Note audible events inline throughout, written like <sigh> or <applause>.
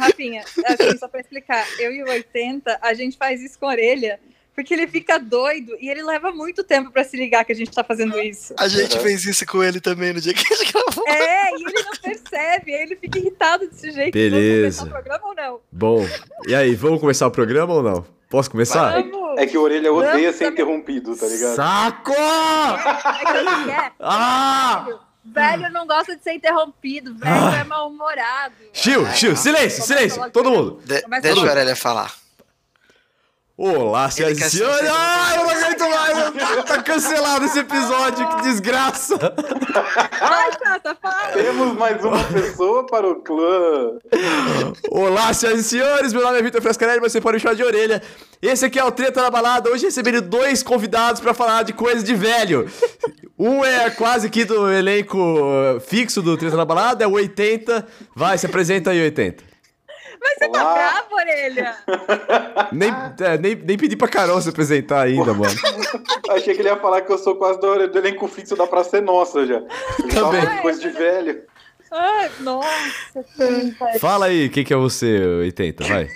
Rafinha, assim, só pra explicar, eu e o 80, a gente faz isso com a orelha, porque ele fica doido e ele leva muito tempo pra se ligar que a gente tá fazendo isso. A gente fez isso com ele também no dia que a gente gravou. É, e ele não percebe, aí ele fica irritado desse jeito. Beleza. Vamos começar o programa ou não? Bom, e aí, vamos começar o programa ou não? Posso começar? Vamos! É que o Orelha odeia Vamos ser também. interrompido, tá ligado? Saco! É que ele quer. Ah! Velho, não gosta de ser interrompido, velho Ah. é mal-humorado. Chiu, chiu, silêncio, silêncio, todo mundo. De- deixa o logo. Aurélia falar. Olá, senhoras e senhores. Ai, eu não aguento mais. Tá cancelado esse episódio, que desgraça. Vai, Tata, fala! Temos mais uma pessoa para o clã. Olá, senhoras e senhores. Meu nome é Vitor Frescarelli, mas você pode me chamar de orelha. Esse aqui é o Treta na Balada. Hoje receberam dois convidados pra falar de coisa de velho. Um é quase aqui do elenco fixo do Treta na Balada, é o 80. Vai, se apresenta aí, 80. Mas você tá Olá. bravo, orelha? <laughs> Nem, é, nem, nem pedi pra Carol se apresentar ainda, mano. <laughs> Achei que ele ia falar que eu sou quase do, do elenco fixo da Praça é Nossa já. Ele tava Também. falando de coisa de velho. Ai, nossa, que Fala aí, quem que é você, 80, vai.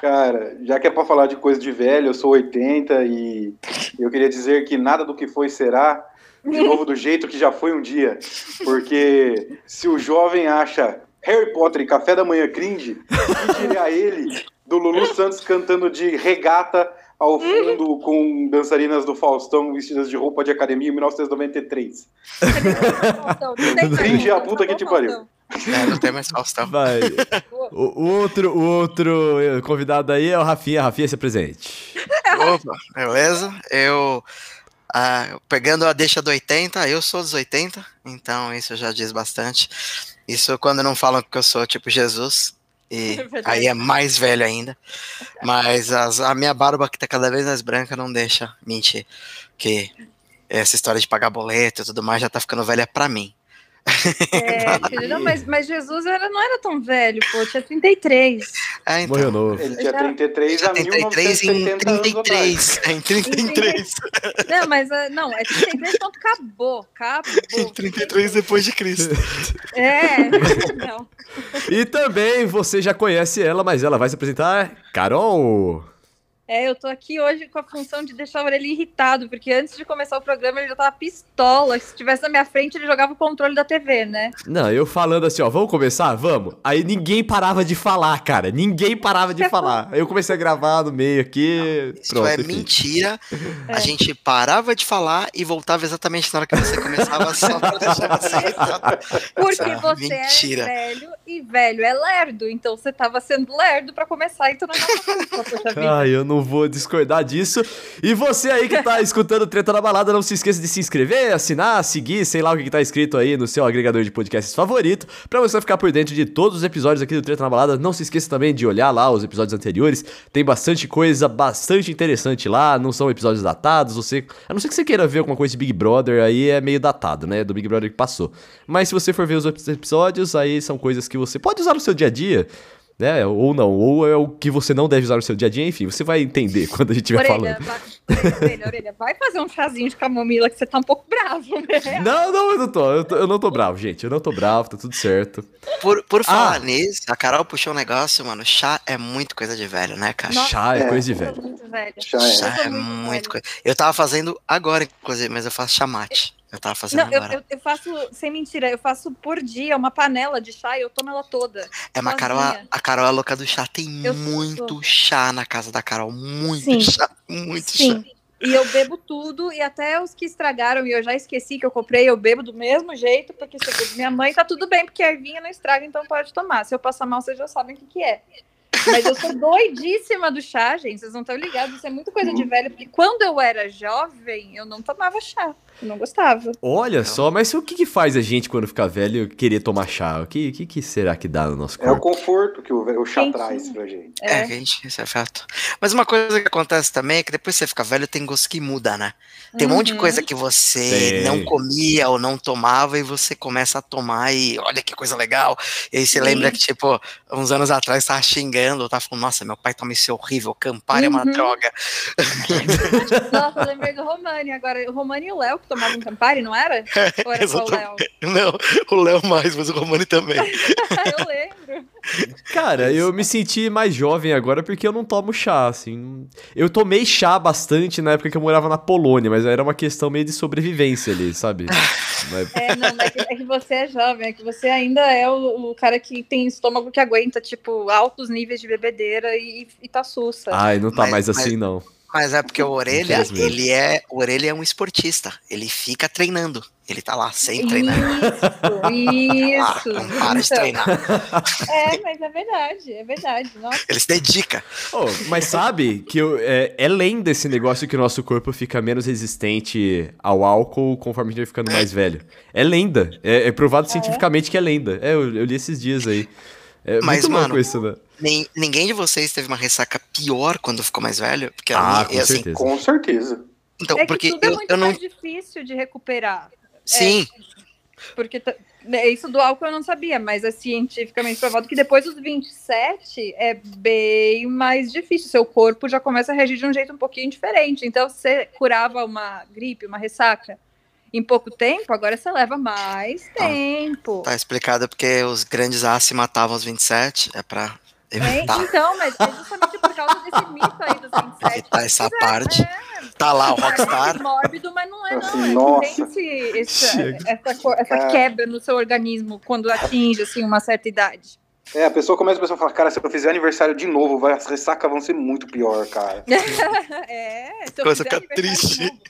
Cara, já que é pra falar de coisa de velho, eu sou 80 e eu queria dizer que nada do que foi será de novo do jeito que já foi um dia. Porque se o jovem acha Harry Potter e Café da Manhã cringe, que diria ele do Lulu Santos cantando de regata ao fundo com dançarinas do Faustão vestidas de roupa de academia em 1993. Cringe é a puta que te pariu. É, não tem mais Faustão. Vai. O, o outro, o outro convidado aí é o Rafinha. Rafinha, se presente. Opa, beleza? Eu, ah, pegando a deixa do 80, eu sou dos 80, então isso já diz bastante. Isso quando não falam que eu sou tipo Jesus, e <laughs> Verdade. aí é mais velho ainda. Mas as- a minha barba que tá cada vez mais branca não deixa mentir. Que essa história de pagar boleto e tudo mais já tá ficando velha pra mim. É, <laughs> filho, não, mas, mas Jesus era, não era tão velho, pô, tinha 33. É, então. Morreu novo. Ele tinha Já- 33 a 73 em 1970 anos atrás. 33. É, em 33. Não, mas ah, não, é 33, pronto, acabou, acabou. <laughs> Em 33 depois de Cristo. <laughs> É, não. E também você já conhece ela, mas ela vai se apresentar. Carol! É, eu tô aqui hoje com a função de deixar o Aurélio irritado, porque antes de começar o programa ele já tava pistola. Se estivesse na minha frente, ele jogava o controle da TV, né? Não, eu falando assim, ó, vamos começar? Vamos. Aí ninguém parava de falar, cara. Ninguém parava de <laughs> falar. Aí eu comecei a gravar no meio aqui. Isso pronto, é enfim. mentira. <laughs> É. A gente parava de falar e voltava exatamente na hora que você começava só pra deixar você irritado. Porque Ah, você mentira. é velho e velho é lerdo. Então você tava sendo lerdo pra começar, então não é nossa culpa, poxa vida. Ai, eu não vou discordar disso. E você aí que tá <laughs> escutando Treta na Balada, não se esqueça de se inscrever, assinar, seguir, sei lá o que, que tá escrito aí no seu agregador de podcasts favorito, pra você ficar por dentro de todos os episódios aqui do Treta na Balada. Não se esqueça também de olhar lá os episódios anteriores. Tem bastante coisa bastante interessante lá, não são episódios datados. Você, a não ser que você queira ver alguma coisa de Big Brother, aí é meio datado, né? Do Big Brother que passou. Mas se você for ver os outros episódios, aí são coisas que você pode usar no seu dia a dia. Né? Ou não, ou é o que você não deve usar no seu dia a dia, enfim, você vai entender quando a gente estiver falando. vai, orelha, vai fazer um chazinho de camomila que você tá um pouco bravo, né? Não, não, eu não tô, eu, tô- eu não tô bravo, gente. Eu não tô bravo, tá tudo certo. Por, por falar Ah. nisso, a Carol puxou um negócio, mano. Chá é muito coisa de velho, né, cara? Nossa, Chá é, é. coisa de Eu velho. Já é. Chá é muito muito coisa. Eu tava fazendo agora, inclusive, mas eu faço chamate. Eu tava fazendo Não, eu, agora. eu, eu faço, sem mentira, eu faço por dia uma panela de chá e eu tomo ela toda. É, mas a Carol, a Carol é louca do chá. Tem Eu muito sou. chá na casa da Carol. Muito Sim. chá. Muito chá. Sim. E eu bebo tudo, e até os que estragaram e eu já esqueci que eu comprei, eu bebo do mesmo jeito, porque segundo minha mãe tá tudo bem, porque a ervinha não estraga, então pode tomar. Se eu passar mal, vocês já sabem o que, que é. Mas eu sou doidíssima do chá, gente. Vocês não estão ligados, isso é muito coisa de velho, porque quando eu era jovem, eu não tomava chá. Não gostava. Olha só, mas o que, que faz a gente quando ficar velho querer tomar chá? O que, que, que será que dá no nosso É o corpo? conforto que o, o chá Quentinho. traz pra gente. É, É. gente, isso é fato. Mas uma coisa que acontece também é que depois que você fica velho, tem gosto que muda, né? Tem um monte de Uhum. coisa que você não comia ou não tomava e você começa a tomar e olha que coisa legal. E aí você Sim. lembra que, tipo, uns anos atrás tava xingando, tava falando, nossa, meu pai toma isso horrível, Campari é uma Uhum. droga. <laughs> Nossa, eu lembrei do Romani. Agora, o Romani e o Léo que tomavam Campari, não era? <laughs> Ou era só o Léo? Não, o Léo mais, mas o Romani também. <laughs> eu lembro. Cara, eu me senti mais jovem agora porque eu não tomo chá, assim. Eu tomei chá bastante na época que eu morava na Polônia, mas era uma questão meio de sobrevivência ali, sabe? <laughs> Mas- É, não, é que, é que você é jovem, é que você ainda é o, o cara que tem estômago que aguenta, tipo, altos níveis de bebedeira e, e tá sussa. Ai, não tá Mas- mais mas- assim, não. Mas é porque o Orelha, ele é, o Orelha é um esportista. Ele fica treinando. Ele tá lá sempre treinando. Isso, <laughs> Ah, isso. não para de Então, treinar. É, mas é verdade, é verdade. Nossa, Ele se dedica. Oh, mas sabe que eu- é, é lenda esse negócio que o nosso corpo fica menos resistente ao álcool conforme a gente vai ficando mais velho. É lenda. É, é provado cientificamente que é lenda. É, eu, eu li esses dias aí. É Mas, muito louco mano, isso, né? Nem, ninguém de vocês teve uma ressaca pior quando ficou mais velho? Porque a Ah, minha- com assim, certeza. Com certeza. Então, é que porque tudo é eu, muito eu não. mais difícil de recuperar. Sim, Porque t- né, isso do álcool eu não sabia, mas é cientificamente provado que depois dos 27 é bem mais difícil. Seu corpo já começa a reagir de um jeito um pouquinho diferente. Então, se você curava uma gripe, uma ressaca em pouco tempo, agora você leva mais Ah, tempo. tá explicado porque os grandes A se matavam aos 27. É É, evitar, então, mas é justamente por causa desse mito aí dos <laughs> 27. evitar essa parte. Tá lá o Parece Rockstar. mórbido, mas não é, não. É nossa. tem esse- essa, essa, quebra no seu organismo quando atinge assim, uma certa idade. É, a pessoa começa a pessoa falar, cara, se eu fizer aniversário de novo, vai, as ressacas vão ser muito pior, cara. <laughs> É, se eu Coisa fizer fica aniversário triste. novo,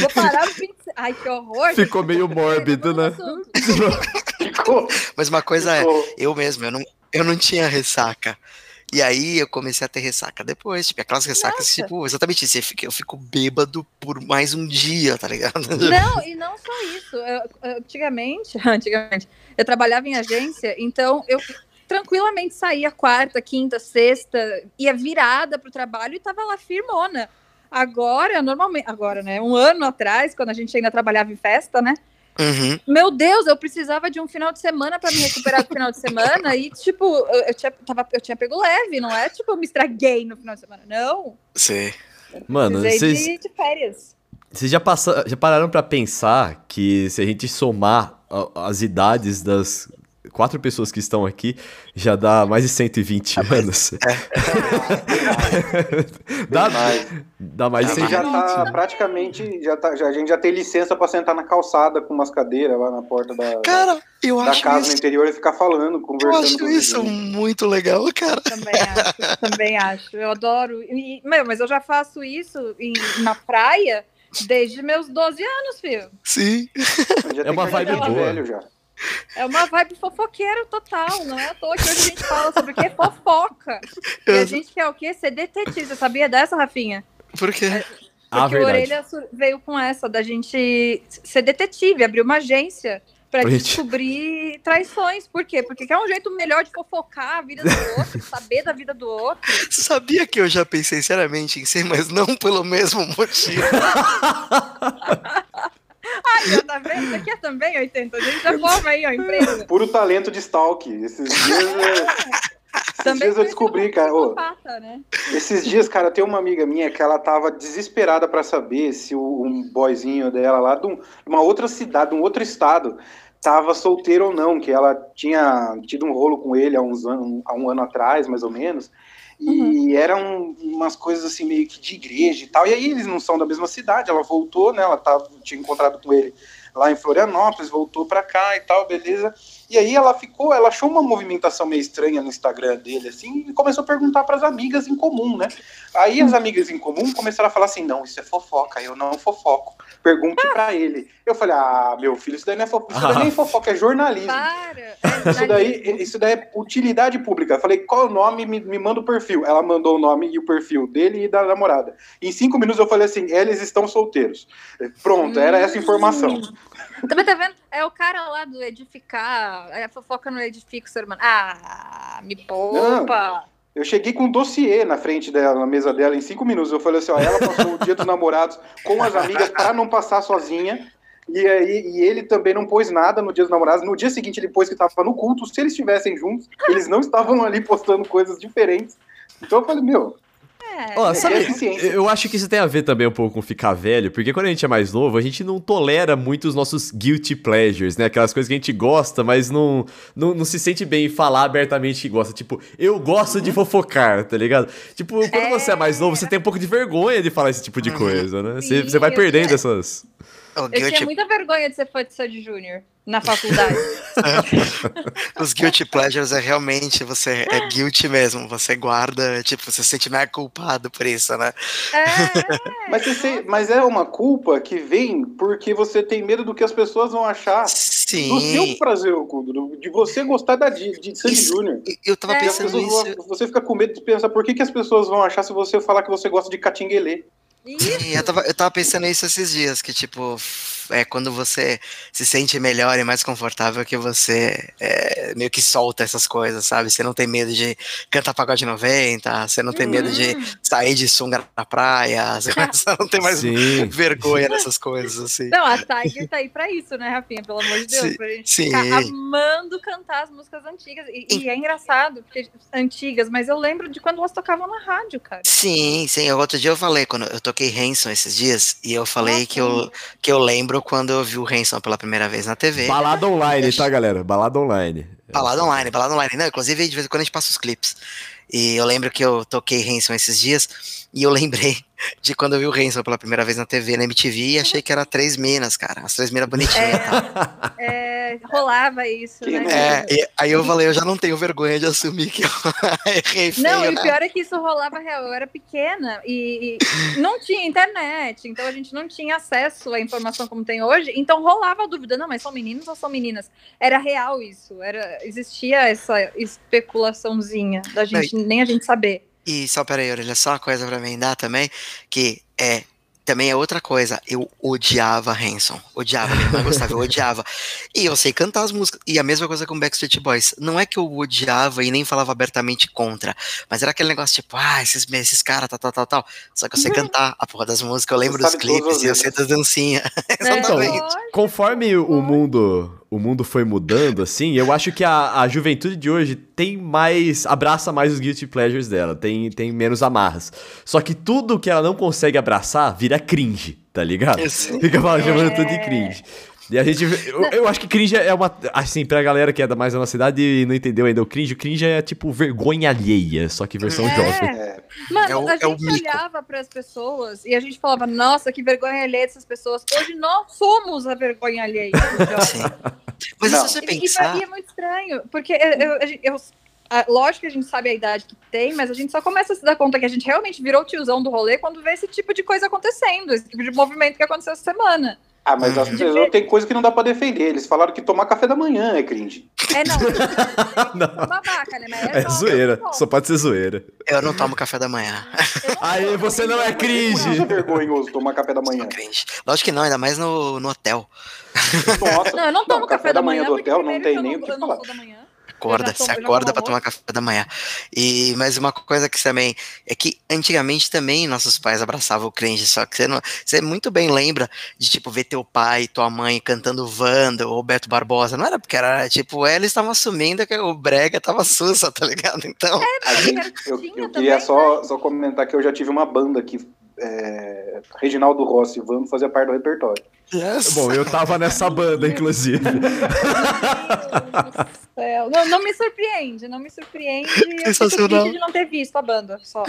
Vou parar no 20... Ai, que horror. Ficou meio mórbido, né? <laughs> Ficou, Mas uma coisa é, ficou. eu mesmo, eu não, eu não tinha ressaca. E aí eu comecei a ter ressaca depois, tipo, aquelas ressacas, Nossa. tipo, exatamente isso, eu fico, eu fico bêbado por mais um dia, tá ligado? <laughs> Não, e não só isso. Eu- antigamente, <laughs> antigamente, eu trabalhava em agência, então eu tranquilamente saía quarta, quinta, sexta, ia virada pro trabalho e tava lá firmona. Agora, normalmente, agora, né? Um ano atrás, quando a gente ainda trabalhava em festa, né? Uhum. Meu Deus, eu precisava de um final de semana para me recuperar do final de semana e, tipo, eu, eu tinha, tava, eu tinha pego leve, não é tipo, eu me estraguei no final de semana. Não, Sim. Mano, vocês de, de férias. vocês já, passa- já pararam pra pensar que se a gente somar as idades das quatro pessoas que estão aqui, já dá mais de 120 anos? <laughs> dá, Mas dá mais de a gente já 120. tá praticamente, já tá, já, a gente já tem licença pra sentar na calçada com umas cadeiras lá na porta da, Cara, eu da acho casa no isso, interior e ficar falando, eu conversando. acho com os isso vizinhos. muito legal, cara. Também acho, também acho. Eu adoro. E, meu, mas eu já faço isso em- na praia desde meus 12 anos, filho. Sim. É uma vibe boa. velho já. <laughs> É uma vibe fofoqueira total, não é à toa que hoje a gente fala sobre o que é fofoca. E a gente quer o quê? Ser detetive. Você sabia dessa, Rafinha? Por quê? Ah, Porque o verdade. Orelha veio com essa, da gente ser detetive, abrir uma agência gente- descobrir traições. Por quê? Porque que é um jeito melhor de fofocar a vida do outro, <laughs> saber da vida do outro. Sabia que eu já pensei seriamente em ser, mas não pelo mesmo motivo. <laughs> Ai, ó, tá vendo? Isso aqui é também 80. A gente já forma aí, ó, empresa. Puro talento de stalk. Esses dias, é, <laughs> esses Também dias eu descobri, eu cara. ô, né? Esses dias, cara, tem uma amiga minha que ela tava desesperada pra saber se o, um boyzinho dela lá de um- uma outra cidade, de um outro estado, tava solteiro ou não, que ela tinha tido um rolo com ele há, uns anos, há um ano atrás, mais ou menos. E eram umas coisas assim meio que de igreja e tal. E aí eles não são da mesma cidade. Ela voltou, né? Ela tava, tinha encontrado com ele lá em Florianópolis, voltou pra cá e tal, beleza. E aí ela ficou, ela achou uma movimentação meio estranha no Instagram dele, assim, e começou a perguntar para as amigas em comum, né? Aí as amigas em comum começaram a falar assim: não, isso é fofoca, eu não fofoco. Pergunte pra ele. Eu falei: ah, meu filho, isso daí não é fofoca, isso daí nem é fofoca, é jornalismo. Para! É Isso daí, isso daí é utilidade pública. Eu falei, qual é o nome? Me, me manda o perfil. Ela mandou o nome e o perfil dele e da namorada. Em cinco minutos eu falei assim: eles estão solteiros. Pronto, era essa informação. Também tá vendo? É o cara lá do edificar, é a fofoca no edifico, seu irmão. Ah, me poupa! Eu cheguei com um dossiê na frente dela, na mesa dela, em cinco minutos. Eu falei assim: ó, ela passou o dia dos namorados com as amigas para não passar sozinha. E aí, e ele também não pôs nada no dia dos namorados. No dia seguinte, ele pôs que estava no culto. Se eles estivessem juntos, eles não estavam ali postando coisas diferentes. Então eu falei, meu, É. Ó, sabe, É ciência. eu acho que isso tem a ver também um pouco com ficar velho, porque quando a gente é mais novo, a gente não tolera muito os nossos guilty pleasures, né? Aquelas coisas que a gente gosta, mas não, não, não se sente bem em falar abertamente que gosta. Tipo, eu gosto de fofocar, tá ligado? Tipo, quando você é mais novo, você tem um pouco de vergonha de falar esse tipo de coisa, né? Você, Sim, você vai perdendo essas. O Eu tinha muita vergonha de ser fã de Sandy Júnior na faculdade. <laughs> os guilty pleasures é realmente você é guilty mesmo. Você guarda, tipo, você se sente mais culpado por isso, né? é, Mas, você- mas é uma culpa que vem porque você tem medo do que as pessoas vão achar do seu Sim. prazer oculto, do- de você gostar da, de, de Sandy Júnior. Eu tava É. Pensando nisso. vão- você fica com medo de pensar por que, que as pessoas vão achar se você falar que você gosta de catinguelê. isso. E eu tava, eu tava pensando nisso esses dias, que tipo, é quando você se sente melhor e mais confortável que você é, meio que solta essas coisas, sabe? Você não tem medo de cantar pagode 90, você não tem medo de Hum. sair de sunga na praia, <laughs> você não tem mais Sim. vergonha dessas coisas, assim. Não, a Tiger tá aí pra isso, né, Rafinha? Pelo amor de Deus. Sim, pra gente sim. ficar amando cantar as músicas antigas. E, e é engraçado, porque antigas, mas eu lembro de quando elas tocavam na rádio, cara. Sim, sim. Outro dia eu falei, quando eu toquei Hanson esses dias, e eu falei Nossa. que eu, que eu lembro quando eu vi o Hanson pela primeira vez na TV. Balada online, tá, galera? Balada online. Balada online, balada online. Não, inclusive, de vez em quando a gente passa os clipes. E eu lembro que eu toquei Hanson esses dias, e eu lembrei de quando eu vi o Hanson pela primeira vez na TV, na MTV, e achei que era três minas, cara. As três minas bonitinhas. tá? É, rolava isso, Que né? É, e aí eu falei, eu já não tenho vergonha de assumir que eu <laughs> errei feio, Não, e o né? pior é que isso rolava real. Eu era pequena e, e não tinha internet, então a gente não tinha acesso à informação como tem hoje. Então rolava a dúvida: não, mas são meninos ou são meninas? Era real isso. Era, existia essa especulaçãozinha da gente, nem a gente saber. E só peraí, olha só uma coisa pra emendar também, que é também é outra coisa. Eu odiava Hanson. Odiava, minha irmã gostava, eu odiava. E eu sei cantar as músicas. E a mesma coisa com Backstreet Boys. Não é que eu odiava e nem falava abertamente contra, mas era aquele negócio tipo, ah, esses, esses caras, tal, tal, tal, tal. Só que eu sei cantar a porra das músicas, eu lembro dos clipes e eu sei das dancinhas. É, <laughs> Exatamente. lógico. Conforme o mundo, o mundo foi mudando, assim, eu acho que a, a juventude de hoje tem mais. abraça mais os guilty pleasures dela, tem, tem menos amarras. Só que tudo que ela não consegue abraçar vira cringe, tá ligado? Fica falando, chamando É. tudo de cringe. E a gente. Eu, eu acho que cringe é uma. Assim, pra galera que é da mais da nossa cidade e não entendeu ainda o cringe, o cringe é tipo vergonha alheia, só que versão É. jovem. É, Mano, É o- a é o gente mico. olhava para as pessoas e a gente falava, nossa, que vergonha alheia dessas pessoas. Hoje nós somos a vergonha alheia. dos <laughs> jovens. Sim. Mas Não. se você E, e, pensar. e é muito estranho, porque eu, eu- eu- a- lógico que a gente sabe a idade que tem, mas a gente só começa a se dar conta que a gente realmente virou o tiozão do rolê quando vê esse tipo de coisa acontecendo, esse tipo de movimento que aconteceu essa semana. Ah, mas as Uhum. pessoas tem coisa que não dá pra defender. Eles falaram que tomar café da manhã é cringe. É, não, <laughs> Não. é babaca, né? Mas É só- zoeira, só- pode ser zoeira. Eu não tomo café da manhã. não Aí você não é cringe. é vergonhoso tomar café da manhã. Cringe. Lógico que não, ainda mais no, no hotel. Nossa, Não, eu não tomo café, da manhã, do hotel não tem eu nem o que eu não falar. sou da manhã. Acorda, já acorda pra tomar café da manhã. E, mas uma coisa que também é que antigamente também nossos pais abraçavam o cringe, só que você, não, você muito bem lembra de tipo ver teu pai e tua mãe cantando Wanda ou Beto Barbosa. Não era porque era tipo, eles estavam assumindo que o Brega tava sussa, tá ligado? Então, Era eu, eu também, queria né? só, só comentar que eu já tive uma banda que é, Reginaldo Rossi e Vando fazia parte do repertório. Yes. Bom, eu tava nessa banda, inclusive. Meu Deus do céu. Não, não me surpreende, não me surpreende. Eu fico triste de não ter visto a banda, só.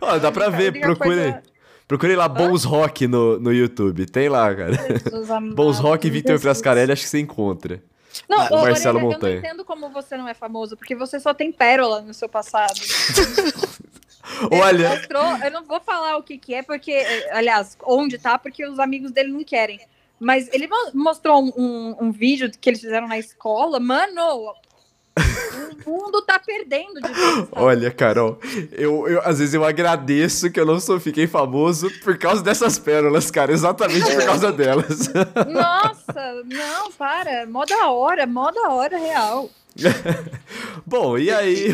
Ó, dá pra A ver, única procure. coisa- lá Bons Rock no, no YouTube. Tem lá, cara. Bons Rock e Vitor Jesus. Frascarelli, acho que você encontra. Não, O Marcelo Orelha, Montanha. Eu não entendo como você não é famoso, porque você só tem pérola no seu passado. <laughs> Ele Olha, mostrou, eu não vou falar o que que é, porque, aliás, onde tá, porque os amigos dele não querem. Mas ele mo- mostrou um, um- um vídeo que eles fizeram na escola. Mano, o mundo tá perdendo de vista. olha, Carol, eu, eu às vezes eu agradeço que eu não sou fiquei famoso por causa dessas pérolas, cara, exatamente por causa delas. <laughs> Nossa, não, para. Mó da hora, mó da hora real. Bom, e aí,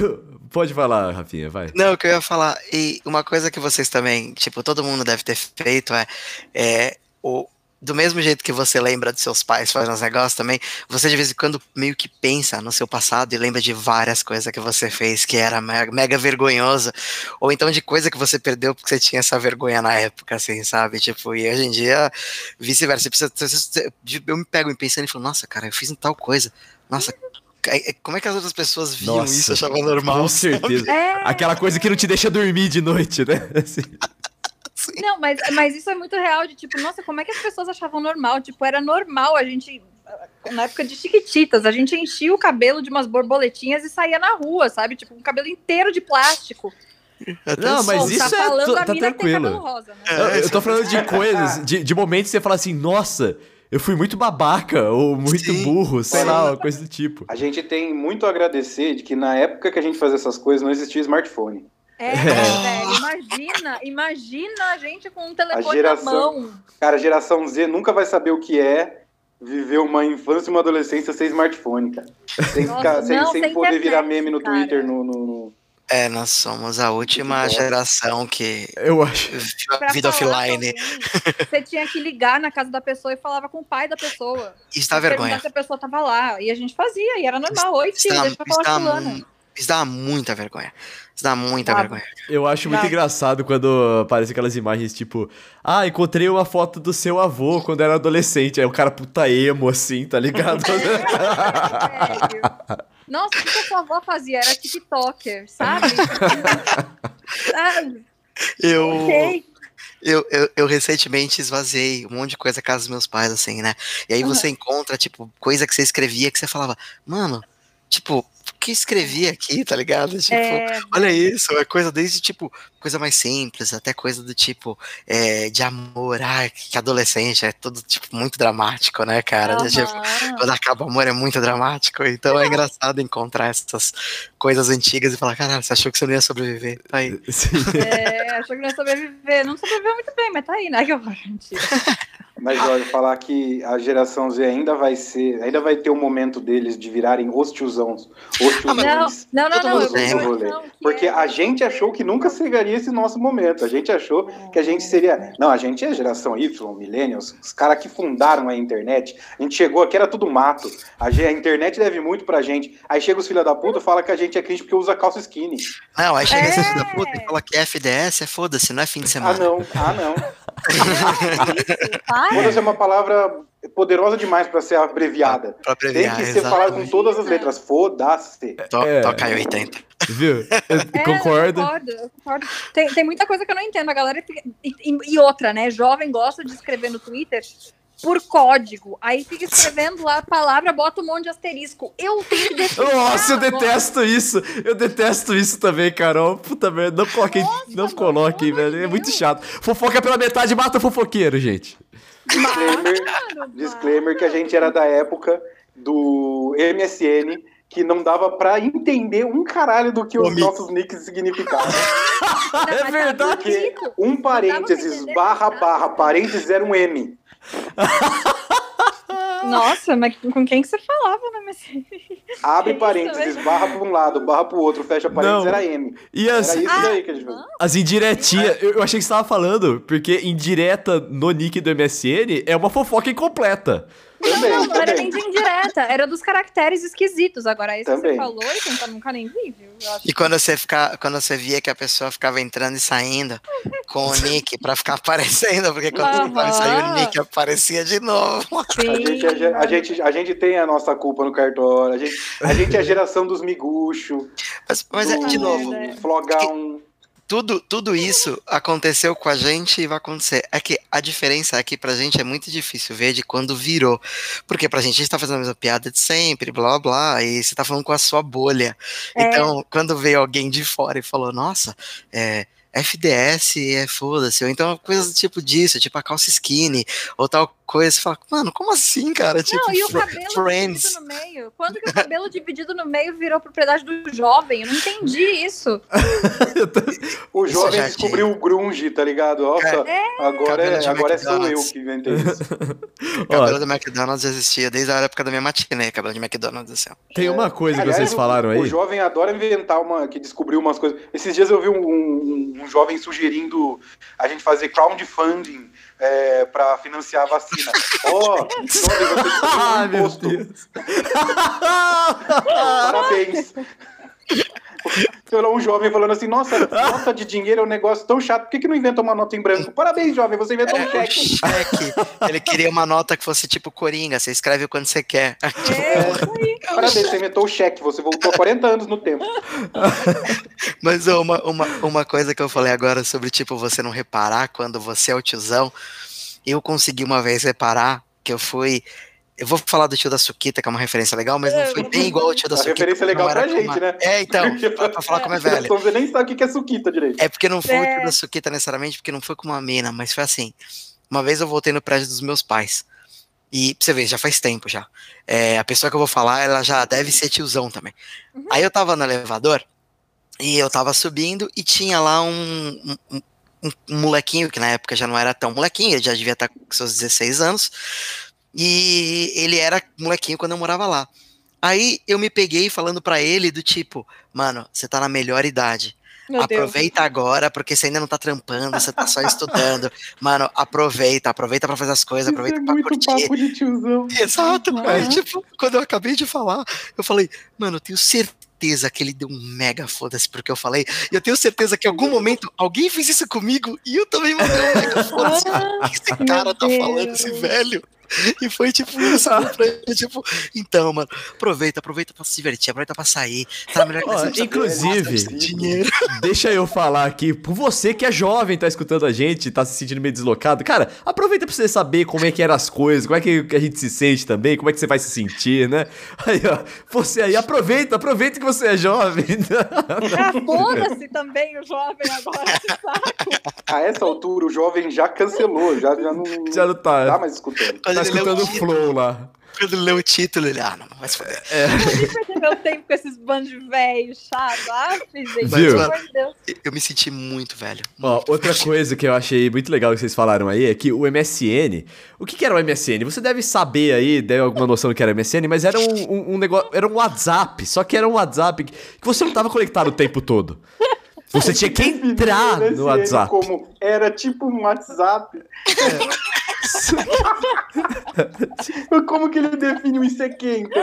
pode falar, Rafinha, vai. Não, o que eu ia falar, e uma coisa que vocês também, tipo, todo mundo deve ter feito é, é o, do mesmo jeito que você lembra de seus pais fazendo os negócios também, você de vez em quando meio que pensa no seu passado e lembra de várias coisas que você fez que era mega, mega vergonhosa, ou então de coisa que você perdeu porque você tinha essa vergonha na época, assim, sabe? Tipo, e hoje em dia, vice-versa. Eu me pego pensando e falo, nossa, cara, eu fiz tal coisa. Nossa, como é que as outras pessoas viam Nossa, isso, achavam normal? Com certeza. É. Aquela coisa que não te deixa dormir de noite, né? <laughs> Assim. Não, mas, mas isso é muito real, de tipo, nossa, como é que as pessoas achavam normal? Tipo, era normal a gente, na época de chiquititas, a gente enchia o cabelo de umas borboletinhas e saía na rua, sabe? Tipo, um cabelo inteiro de plástico. Não, mas Bom, isso tá é falando tá mina que tem cabelo tranquilo. rosa, né? Eu, eu tô falando de coisas, de, de momentos que você fala assim, nossa, eu fui muito babaca, ou muito Sim. burro, sei Sim. lá, uma coisa do tipo. A gente tem muito a agradecer de que na época que a gente fazia essas coisas não existia smartphone. É, É. velho, imagina, imagina a gente com um telefone geração- na mão. Cara, a geração Z nunca vai saber o que é viver uma infância e uma adolescência sem smartphone, cara. Sem, Nossa, ficar- sem, não, sem sem poder internet, virar meme no cara. Twitter, no, no- no- É, nós somos a última geração que Eu acho. Pra vida offline. <laughs> Você tinha que ligar na casa da pessoa e falava com o pai da pessoa. Isso dá vergonha. se a pessoa tava lá. E a gente fazia, e era normal. Oi, tio, deixa eu isso, falar mu- isso dá muita vergonha. Isso dá muita Dá. vergonha. Eu acho muito Não. engraçado quando aparecem aquelas imagens tipo, ah, encontrei uma foto do seu avô quando era adolescente. Aí o cara puta emo assim, tá ligado? <laughs> É, velho. <laughs> Nossa, o que que a sua avó fazia? Era TikToker, sabe? <laughs> sabe? Eu, eu, eu, eu recentemente esvaziei um monte de coisa casa dos meus pais, assim, né? E aí você encontra, tipo, coisa que você escrevia que você falava, mano, tipo, que eu escrevi aqui, tá ligado? <laughs> Tipo, É, Olha isso, é coisa desde tipo, coisa mais simples, até coisa do tipo é, de amor, ai, que adolescente, é tudo tipo muito dramático, né, cara? aham. Tipo, quando acaba o amor é muito dramático, então é <laughs> engraçado encontrar essas coisas antigas e falar, caralho, você achou que você não ia sobreviver? Tá aí. É, achou que não ia sobreviver. Não sobreviveu muito bem, mas tá aí, né? Que horror, mentira. <laughs> Mas, Jorge, falar que a geração Z ainda vai ser, ainda vai ter o momento deles de virarem os tiozãos. Os Não, tiozões. não, não, não. não, que Porque é- a gente achou que nunca chegaria esse nosso momento. A gente achou que a gente seria. Não, a gente é a geração Y, Millennials, os caras que fundaram a internet. A gente chegou aqui, era tudo mato. A, internet deve muito pra gente. Aí chega os filha da puta e fala que a gente é cringe porque usa calça skinny. Não, aí chega É. filho da puta e fala que FDS é foda-se, não é fim de Ah, semana. não, ah, não. <laughs> Para. Foda-se é uma palavra poderosa demais pra ser abreviada. Pra Tem abreviar, que ser falado com todas as letras. Foda-se. To- É. Toca aí 80. Viu? <laughs> É, concordo. Eu concordo, eu concordo. Tem, tem muita coisa que eu não entendo. A galera fica- e, e- outra, né? Jovem gosta de escrever no Twitter por código. Aí fica escrevendo lá a palavra, bota um monte de asterisco. Eu tenho que Nossa, eu agora. detesto isso. Eu detesto isso também, Carol. Puta merda, não coloquem, não mano, coloquem, velho. É muito chato. Fofoca pela metade, mata fofoqueiro, gente. Disclaimer, disclaimer que a gente era da época do MSN que não dava pra entender um caralho do que os Omite. nossos nicks significavam. É verdade. bonito. Um parênteses, barra, barra, parênteses era um M. <laughs> Nossa, mas com quem que você falava, né? Mas... Abre <laughs> parênteses, velho. barra pra um lado, barra pro outro, fecha parênteses, Não. era M. E Era as, isso Ah, daí que a gente fazia. as indiretinhas, eu, eu achei que você tava falando, porque indireta no nick do MSN é uma fofoca incompleta. Também, não, não era nem também. de indireta, era dos caracteres esquisitos. Agora, isso você falou, e tá- nunca nem vi, viu? E quando você, fica, quando você via que a pessoa ficava entrando e saindo com o nick pra ficar <laughs> aparecendo, porque quando Aham. saiu o nick aparecia de novo. que- A gente, é ge- a, gente, a gente tem a nossa culpa no cartório, a gente, a gente é a geração dos miguxo, Mas, mas é, do de novo, né? flogão. Tudo, tudo isso aconteceu com a gente e vai acontecer. É que a diferença aqui pra gente é muito difícil ver de quando virou. Porque pra gente, a gente tá fazendo a mesma piada de sempre, blá blá, blá e você tá falando com a sua bolha. É. Então, quando veio alguém de fora e falou, nossa, é. FDS é foda-se, ou então coisas do tipo disso, tipo a calça skinny, ou tal coisa, você fala, mano, como assim, cara? Tipo, Não, e o cabelo Friends. dividido no meio? Quando que o cabelo <laughs> dividido no meio virou propriedade do jovem? Eu não entendi isso. <laughs> O Isso jovem já descobriu o grunge, tá ligado? Nossa, agora, Cabelo é, agora é sou eu que inventei isso. <laughs> O cabelo do McDonald's existia desde a época da minha matinê, cabelo de McDonald's, assim. ó. Tem uma coisa que Aliás, vocês o- falaram O aí. jovem adora inventar uma, que descobriu umas coisas. Esses dias eu vi um, um- um jovem sugerindo a gente fazer crowdfunding é, para financiar a vacina. Ó, oh, <laughs> jovem, você Ah, um meu imposto. Deus. <laughs> Parabéns. Lá um jovem falando assim, nossa, nota de dinheiro é um negócio tão chato, por que, que não inventa uma nota em branco? Parabéns, jovem, você inventou um É, cheque. cheque. Ele queria uma nota que fosse tipo Coringa, você escreve quando você quer. É. Parabéns, você inventou o cheque, você voltou 40 anos no tempo. Mas uma, uma, uma coisa que eu falei agora sobre, tipo, você não reparar quando você é o tiozão, eu consegui uma vez reparar que eu fui. Eu vou falar do tio da Suquita, que é uma referência legal, mas não foi bem igual o tio da A Suquita. referência é legal pra gente, como- né? É, então, <laughs> pra, pra falar como é velho. Você nem sabe o que é suquita direito. É porque não foi o É. tio da Suquita necessariamente, porque não foi com uma mina, mas foi assim. Uma vez eu voltei no prédio dos meus pais. E pra você ver, já faz tempo já. É, a pessoa que eu vou falar, ela já deve ser tiozão também. Aí eu tava no elevador e eu tava subindo e tinha lá um, um, um- um molequinho, que na época já não era tão molequinho, ele já devia estar com seus 16 anos. E ele era molequinho quando eu morava lá. Aí eu me peguei falando pra ele do tipo, mano, você tá na melhor idade. Meu Deus. aproveita agora, porque você ainda não tá trampando, você tá só estudando. Mano, aproveita, aproveita pra fazer as coisas, aproveita Isso é pra muito curtir. papo de tiozão. <laughs> Exato. Uhum. Aí, tipo, quando eu acabei de falar, eu falei, mano, eu tenho certeza que ele deu um mega foda-se porque eu falei. E eu tenho certeza que em algum momento alguém fez isso comigo e eu também mandei um mega <laughs> foda-se. O que esse cara tá falando, Deus. esse velho? <laughs> E foi tipo isso, pra ele, tipo, então, mano, aproveita, aproveita pra se divertir, aproveita pra sair. Tá melhor que Ó, você inclusive- dinheiro. <laughs> Deixa eu falar aqui, por você que é jovem, tá escutando a gente, tá se sentindo meio deslocado, cara, aproveita pra você saber como é que eram as coisas, como é que a gente se sente também, como é que você vai se sentir, né? Aí, ó, você aí, aproveita, aproveita que você é jovem. Ah, <laughs> foda-se também o jovem agora, saco. A essa altura, o jovem já cancelou, já, já não, Já não tá, tá mais escutando. Quando tá escutando o título- flow lá. Quando ele leu o título, ele, ah, não, vai se foder. Perder meu tempo com esses bandos de velhos chato. Ah, gente, Viu? pelo amor de Deus. Eu me senti muito velho. Ó, outra coisa que eu achei muito legal que vocês falaram aí é que o MSN. O que, que era o MSN? Você deve saber aí, deve alguma noção do que era o MSN, mas era um, um, um negócio. Era um WhatsApp. Só que era um WhatsApp que, que você não tava conectado o tempo todo. Você tinha que entrar no WhatsApp. Como era tipo um WhatsApp. <laughs> <laughs> Como que ele define o ICQ, então?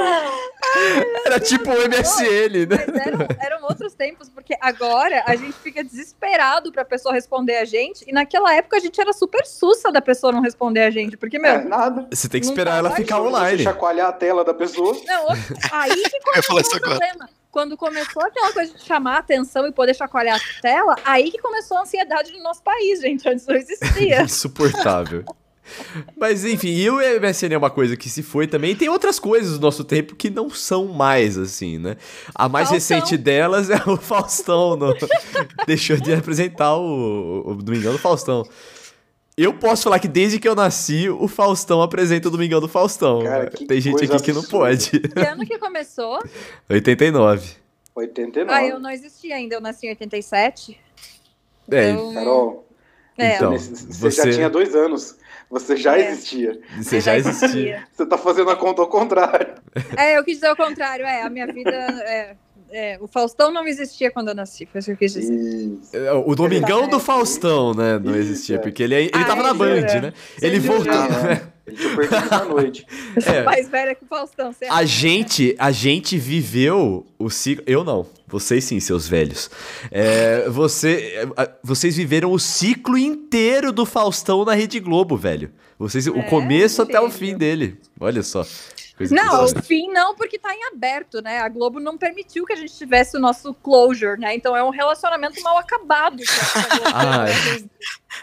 Era tipo o MSN, né? Mas eram, eram outros tempos, porque agora a gente fica desesperado pra pessoa responder a gente, e naquela época a gente era super sussa da pessoa não responder a gente, porque, meu, É, nada. Você tem que esperar tá ela ficar Você online. chacoalhar a tela da pessoa. Não, aí que <laughs> começou o agora. problema. Quando começou aquela coisa de chamar a atenção e poder chacoalhar a tela, aí que começou a ansiedade no nosso país, gente. Antes não existia. <laughs> Insuportável. Mas enfim, e o MSN é uma coisa que se foi também. E tem outras coisas do nosso tempo que não são mais assim, né? A mais Faustão. recente delas é o Faustão. no- <laughs> Deixou de apresentar o, o Domingão do Faustão. Eu posso falar que desde que eu nasci, o Faustão apresenta o Domingão do Faustão. Cara, que tem gente aqui que não absurda. pode. Que ano que começou? <laughs> 89. 89. Ah, eu não existia ainda, eu nasci em 87. É, Então, Carol, é, Então, você, você- já tinha dois anos. Você já É. existia. você já existia. Você tá fazendo a conta ao contrário. É, eu quis dizer o contrário, é, a minha vida. É, é, o Faustão não existia quando eu nasci, foi isso que eu quis dizer. É, O Domingão do É. Faustão, né? Não existia, é. porque ele, ele Ah, tava é, na Band, jura? né? Sem Ele voltou. Né? Ele tinha noite. Eu <laughs> sou É. mais velha que o Faustão, você A gente, a gente viveu o ciclo. Eu não. Vocês sim, seus velhos. É, você, é, vocês viveram o ciclo inteiro do Faustão na Rede Globo, velho. Vocês, o É, começo até o fim dele. Olha só. Coisa Não, o fim não, porque tá em aberto, né? A Globo não permitiu que a gente tivesse o nosso closure, né? Então é um relacionamento mal acabado. Globo <laughs> Ah, tem.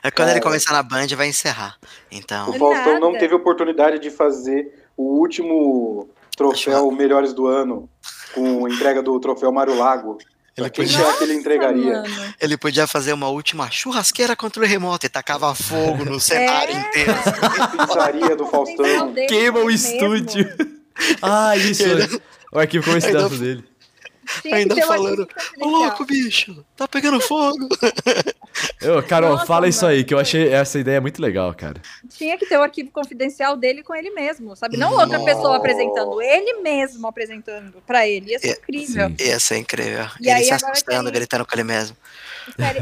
É quando ele É. começar na Band, vai encerrar. Então, O Faustão não teve oportunidade de fazer o último troféu Melhores do Ano com entrega do troféu Mário Lago. Ele podia, que ele entregaria? Mano. ele podia fazer uma última churrasqueira contra o remoto e tacava fogo no cenário É. inteiro. Pizzaria do Faustão. Queima o estúdio. Ah, isso. O arquivo dele. Ainda falando, Ô louco, bicho, tá pegando fogo. <laughs> Ô, Carol, Nossa, fala isso aí, que eu achei essa ideia muito legal, cara. Tinha que ter o arquivo confidencial dele com ele mesmo, sabe? Não outra pessoa apresentando, ele mesmo apresentando pra ele. Ia ser É, incrível. sim. Ia ser incrível. E ele aí, se agora assustando, querem- gritando com ele mesmo.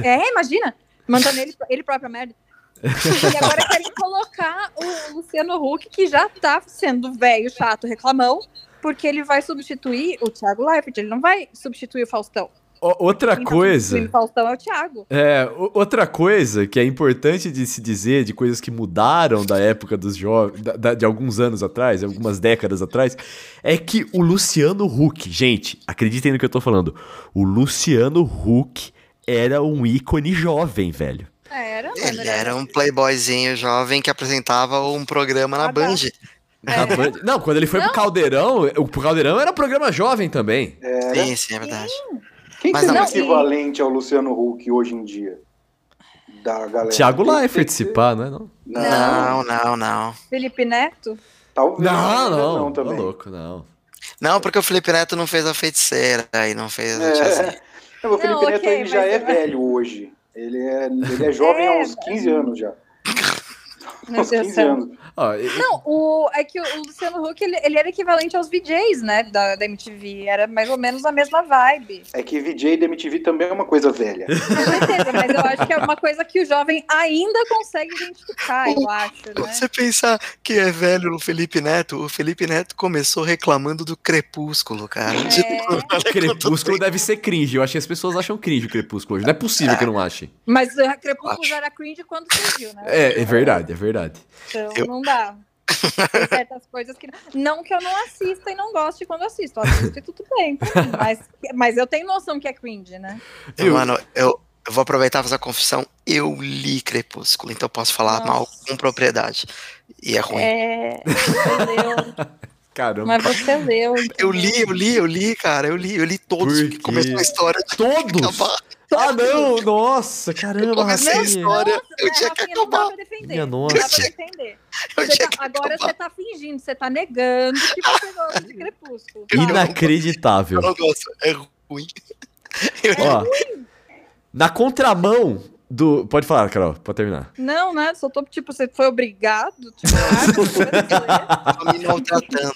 É, imagina, mandando ele, ele próprio a merda. E agora querem colocar o Luciano Huck, que já tá sendo velho, chato, reclamão, porque ele vai substituir o Thiago Leifert, ele não vai substituir o Faustão. Outra Quem tá coisa. O Faustão é o Thiago. É, o- outra coisa que é importante de se dizer, de coisas que mudaram da época dos jovens, de alguns anos atrás, algumas décadas atrás, é que o Luciano Huck, gente, acreditem no que eu tô falando, o Luciano Huck era um ícone jovem, velho. Era, mano, Ele era um playboyzinho jovem que apresentava um programa na Ah. Band. Na Band- Não, quando ele foi pro Não. Caldeirão, o pro Caldeirão era programa jovem também. Era. Sim, sim, é verdade. Quem Mas seria não, o equivalente ao Luciano Huck hoje em dia? Da galera. Thiago Tem- Leifert, se que- pá, não é não? Não, Não, não, não. Felipe Neto. talvez. Não, não, não tá também. louco, não. Não, porque o Felipe Neto não fez a feiticeira e não fez a É. tiazinha. Não, o Felipe Não, Neto ok, ele já mas- é velho hoje. Ele é, ele é <laughs> jovem É, há uns 15 anos já. <laughs> Meu uns Deus do 15 céu. anos. Ó, e- Não, o, é que o, o Luciano Huck, ele, ele era equivalente aos VJs, né, da, da MTV. Era mais ou menos a mesma vibe. É que VJ da MTV também é uma coisa velha. Com certeza, mas eu acho que é uma coisa que o jovem ainda consegue identificar, eu acho, né? Você pensar que é velho o Felipe Neto, o Felipe Neto começou reclamando do crepúsculo, cara. É. Tipo, quanto Crepúsculo deve ser cringe. Eu acho que as pessoas acham cringe o Crepúsculo hoje. Não é possível que não achem. Mas o Crepúsculo Acho. já era cringe quando surgiu, né? É, é verdade, é verdade. Então Eu- não dá. Tem certas coisas que. Não que eu não assista e não goste quando assisto. Eu assisto e tudo bem. Mas, mas eu tenho noção que é cringe, né? Eu, Mano, eu, eu vou aproveitar e fazer a confissão. Eu li Crepúsculo, então eu posso falar Nossa. mal com propriedade. E é ruim. É. Leu, <laughs> Caramba. mas você leu. Eu li, eu li, eu li, cara. Eu li, eu li todos. Quê? começou a história Todos? acabar. Ah, não! Nossa, caramba, comecei a história. Nossa, eu né, tinha que Rafinha, não dá acabar. pra defender. Minha Não dá pra nossa. defender. Eu Você tinha tá- que agora acabar. você tá fingindo, você tá negando que você gosta de Crepúsculo. Sabe? Inacreditável. Eu não gosto. É ruim. Eu Ó, na contramão do. Pode falar, Carol, pode terminar. Não, né? Só tô, tipo, você foi obrigado. Tipo, ah, <laughs> tô me maltratando.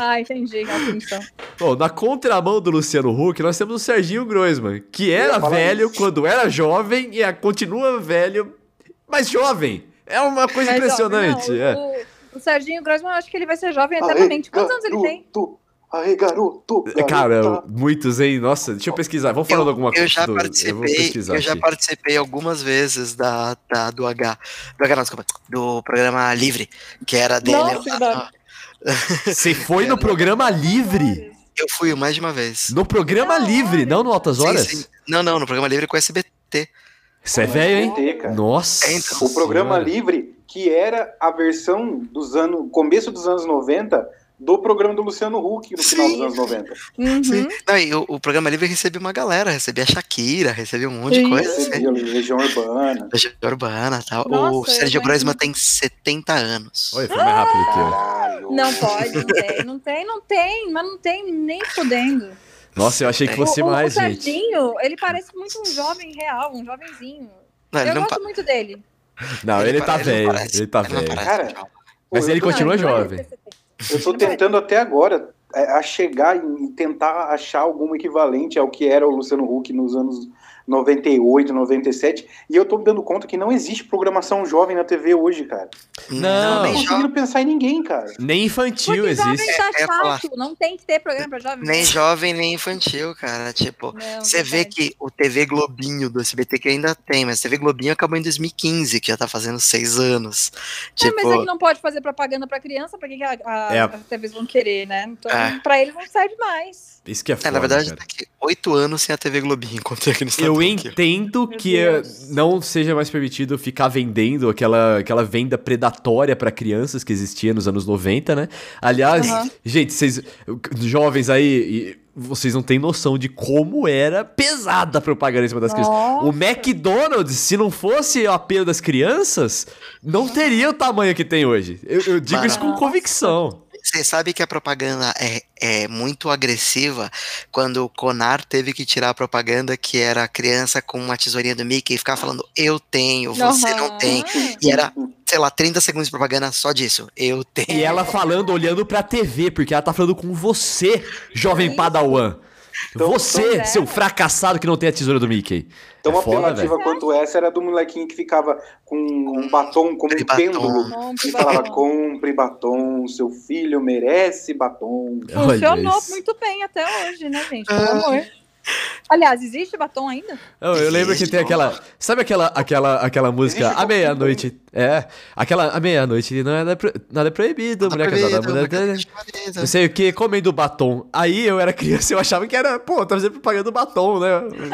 ah, entendi a função. Bom, na contramão do Luciano Huck, nós temos o Serginho Groisman, que era velho isso. quando era jovem e a- continua velho, mas jovem. É uma coisa Mas, ó, impressionante. não, é. o, o Serginho Grossman, eu acho que ele vai ser jovem eternamente. Quantos anos ele tem? Aê, garoto. É, Cara, muitos, hein? Nossa, deixa eu pesquisar. Vamos falando alguma coisa. Eu já do- eu participei, pesquisar eu já participei algumas vezes da, da- do H, do H não, desculpa, do programa Livre, que era dele. Nossa. <laughs> Você foi no programa livre? eu fui mais de uma vez. No programa livre, não no Altas Sim, Horas? sim. Não, não, no programa Livre com o SBT. Você é velho, hein? SBT, cara. Nossa. É, então. O programa Senhora. livre, que era a versão dos anos. começo dos anos 90 do programa do Luciano Huck no final Sim. dos anos 90. Uhum. Sim. Não, e o, o programa Livre recebia uma galera, recebia a Shakira, recebia um monte de Sim. coisa. Assim. Recebia Legião Urbana. Legião Urbana e tal. Nossa, o eu Sérgio. Groisman tem 70 anos. Olha, foi mais rápido que eu. Caralho. Não pode, não tem, não tem, não tem, mas não tem nem fodendo. Nossa, eu achei que fosse o, mais, o gente. Serginho, ele parece muito um jovem real, um jovenzinho. Não, ele eu não, gosto pa- muito dele. Não, ele, tá pare- não velho. parece, Ele tá velho. Cara. Mas ele continua Não, ele jovem. Eu tô tentando até agora a chegar e tentar achar algum equivalente ao que era o Luciano Huck nos anos 98, 97, e eu tô me dando conta que não existe programação jovem na TV hoje, cara. Não. Não nem, conseguindo jo pensar em ninguém, cara. Nem infantil Porque jovem existe. tá É, falar. chato, não tem que ter programa pra jovem. nem jovem, nem infantil, cara. Tipo, Você vê que o TV Globinho do SBT que ainda tem, mas TV Globinho acabou em 2015, que já tá fazendo seis anos. É, mas é que Tipo, não pode fazer propaganda pra criança, pra que, que a, a, É. as TVs vão querer, né? Então, É. pra eles não serve mais. Isso que é é, foda, na verdade, cara. tá aqui oito anos sem a TV Globinho, encontrei aqui no Eu aqui. entendo Meu que eh, não seja mais permitido ficar vendendo aquela, aquela venda predatória pra crianças que existia nos anos 90, né? Aliás, Aham. gente, vocês jovens aí, e vocês não têm noção de como era pesada a propaganda em cima das crianças. O Nossa. McDonald's, se não fosse o apelo das crianças, não teria o tamanho que tem hoje. Eu, eu digo isso com Nossa. convicção. Você sabe que a propaganda é, é muito agressiva quando o Conar teve que tirar a propaganda que era a criança com uma tesourinha do Mickey e ficar falando eu tenho, você não Aham. tem. E era, sei lá, 30 segundos de propaganda só disso. Eu tenho. E ela falando, olhando pra TV, porque ela tá falando com você, jovem Isso. Padawan. Então- você, Pois é. seu fracassado que não tem a tesoura do Mickey. Tão é foda, apelativa quanto essa era do molequinho que ficava com um batom como um pêndulo. E falava, compre batom, seu filho merece batom. Funcionou muito bem até hoje, né, gente? Pelo amor. Aliás, existe batom ainda? Eu, eu lembro que tem aquela. Sabe aquela, aquela, aquela música A meia-noite? É. Aquela A meia-noite não é, pro- nada é proibido, mulher casada. Mulher... Não sei o que, comendo batom. Aí eu era criança e eu achava que era, pô, tá fazendo propaganda do batom, né?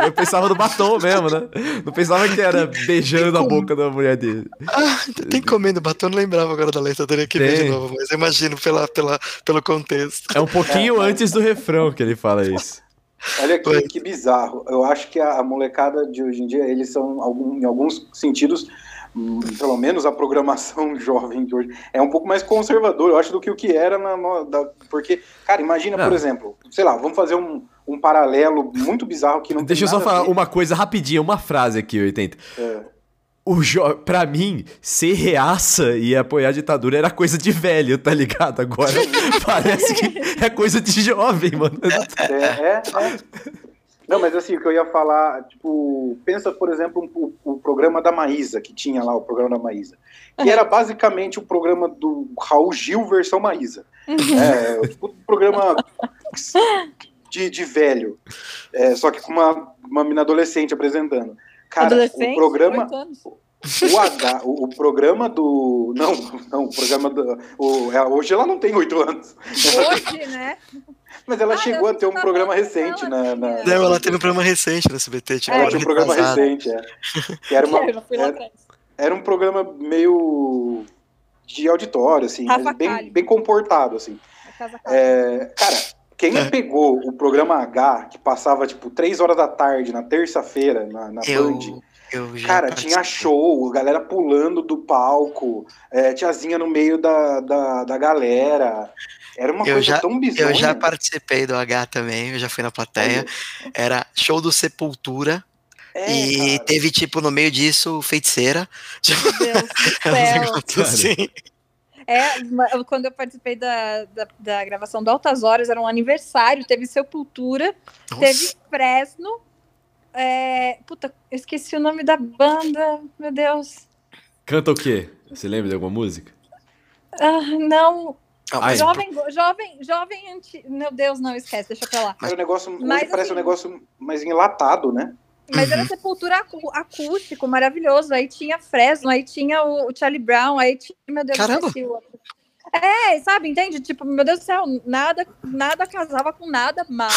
Eu pensava no batom mesmo, né? Não pensava que era beijando a boca da mulher dele. Ah, tem comendo batom, não lembrava agora da letra, teria que ver Tem. de novo, mas eu imagino pela, pela, pelo contexto. É um pouquinho antes do refrão que ele fala isso. Olha que, que bizarro. Eu acho que a, molecada de hoje em dia, eles são, algum, em alguns sentidos, hum, pelo menos a programação <laughs> jovem de hoje, é um pouco mais conservador, eu acho, do que o que era na. da- porque, cara, imagina, Não. por exemplo, sei lá, vamos fazer um, um paralelo muito bizarro que não Deixa eu só falar uma coisa rapidinha, uma frase aqui, 80. É. O jo... Pra mim, ser reaça e apoiar a ditadura era coisa de velho, tá ligado? Agora <laughs> parece que é coisa de jovem, mano. É, é, é. Não, mas assim, o que eu ia falar, tipo, pensa, por exemplo, um- o, o programa da Maísa, que tinha lá o programa da Maísa, que era basicamente o programa do Raul Gil versão Maísa. É, tipo, um programa de, de velho, é, só que com uma, uma menina adolescente apresentando. Cara, o programa, o, H, o, o programa do. Não, não, o programa do. O, é, hoje ela não tem oito anos. Hoje, né? <laughs> Mas ela Ah, chegou a ter um tava programa recente ela na. na-. Não, ela teve um programa recente no SBT, tipo, É, tinha um programa retrasado. recente, é. Que era, uma, <laughs> eu já fui lá era, atrás. era um programa meio de auditório, assim, bem, bem comportado, assim. Casa. É, cara, quem É. pegou o programa H, que passava, tipo, três horas da tarde, na terça-feira, na, na Eu, Band, eu já Cara, participei. tinha show, galera pulando do palco, é, tiazinha no meio da, da, da galera. Era uma Eu coisa já- tão bizonha. Eu já participei do H também, eu já fui na plateia. Era show do Sepultura. É, e cara. teve, tipo, no meio disso, feiticeira. Meu Deus <laughs> do um céu. assim. É, eu- quando eu participei da, da, da gravação do Altas Horas, era um aniversário, teve Sepultura, Nossa. teve Fresno. É, puta, eu esqueci o nome da banda, meu Deus. Canta o quê? Você lembra de alguma música? Ah, não, Ai, mas jovem, jovem, jovem anti... Meu Deus, não, esquece, deixa pra lá. Era um negócio, hoje Mas, parece um assim- negócio mais enlatado, né? Mas era Uhum. Sepultura acú- acústico, maravilhoso. Aí tinha Fresno, aí tinha o, o Charlie Brown, aí tinha, meu Deus, Caramba. esqueci o outro. É, sabe, entende? Tipo, meu Deus do céu, nada, nada casava com nada, <laughs> mas,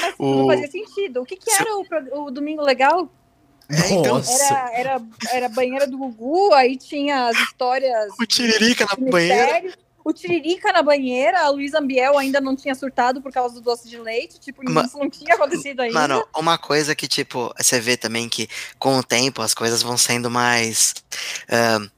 mas não O- fazia sentido. O que que era o, o Domingo Legal? É, então. Era, era, era banheira do Gugu, aí tinha as histórias o Tiririca na banheira. O Tiririca na banheira, a Luísa Ambiel ainda não tinha surtado por causa do doce de leite, tipo, Ma- isso não tinha acontecido ainda. Mano, uma coisa que, tipo, você vê também que com o tempo as coisas vão sendo mais. ahn,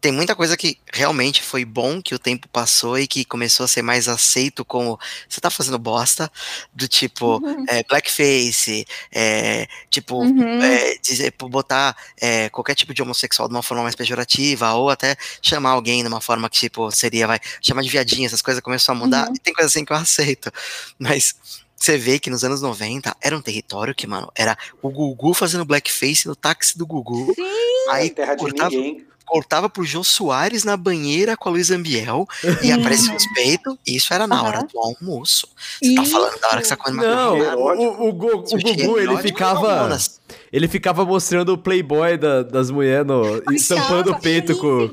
tem muita coisa que realmente foi bom que o tempo passou e que começou a ser mais aceito como você tá fazendo bosta, do tipo Uhum. é, blackface, é, tipo, Uhum. é, dizer, botar é, qualquer tipo de homossexual de uma forma mais pejorativa, ou até chamar alguém de uma forma que, tipo, seria, vai, chamar de viadinho, essas coisas começou a mudar, Uhum. e tem coisa assim que eu aceito. Mas você vê que nos anos 90 era um território que, mano, era o Gugu fazendo blackface no táxi do Gugu. Sim. Aí terra de cortava, ninguém. Cortava pro Jô Soares na banheira com a Luísa Ambiel e aparecia os peitos. E isso era na hora do almoço. Você tá falando da hora que você tá comendo Não, o, o, Gugu, ele ficava. Ele ficava mostrando o playboy da- das mulheres no, e estampando o peito com,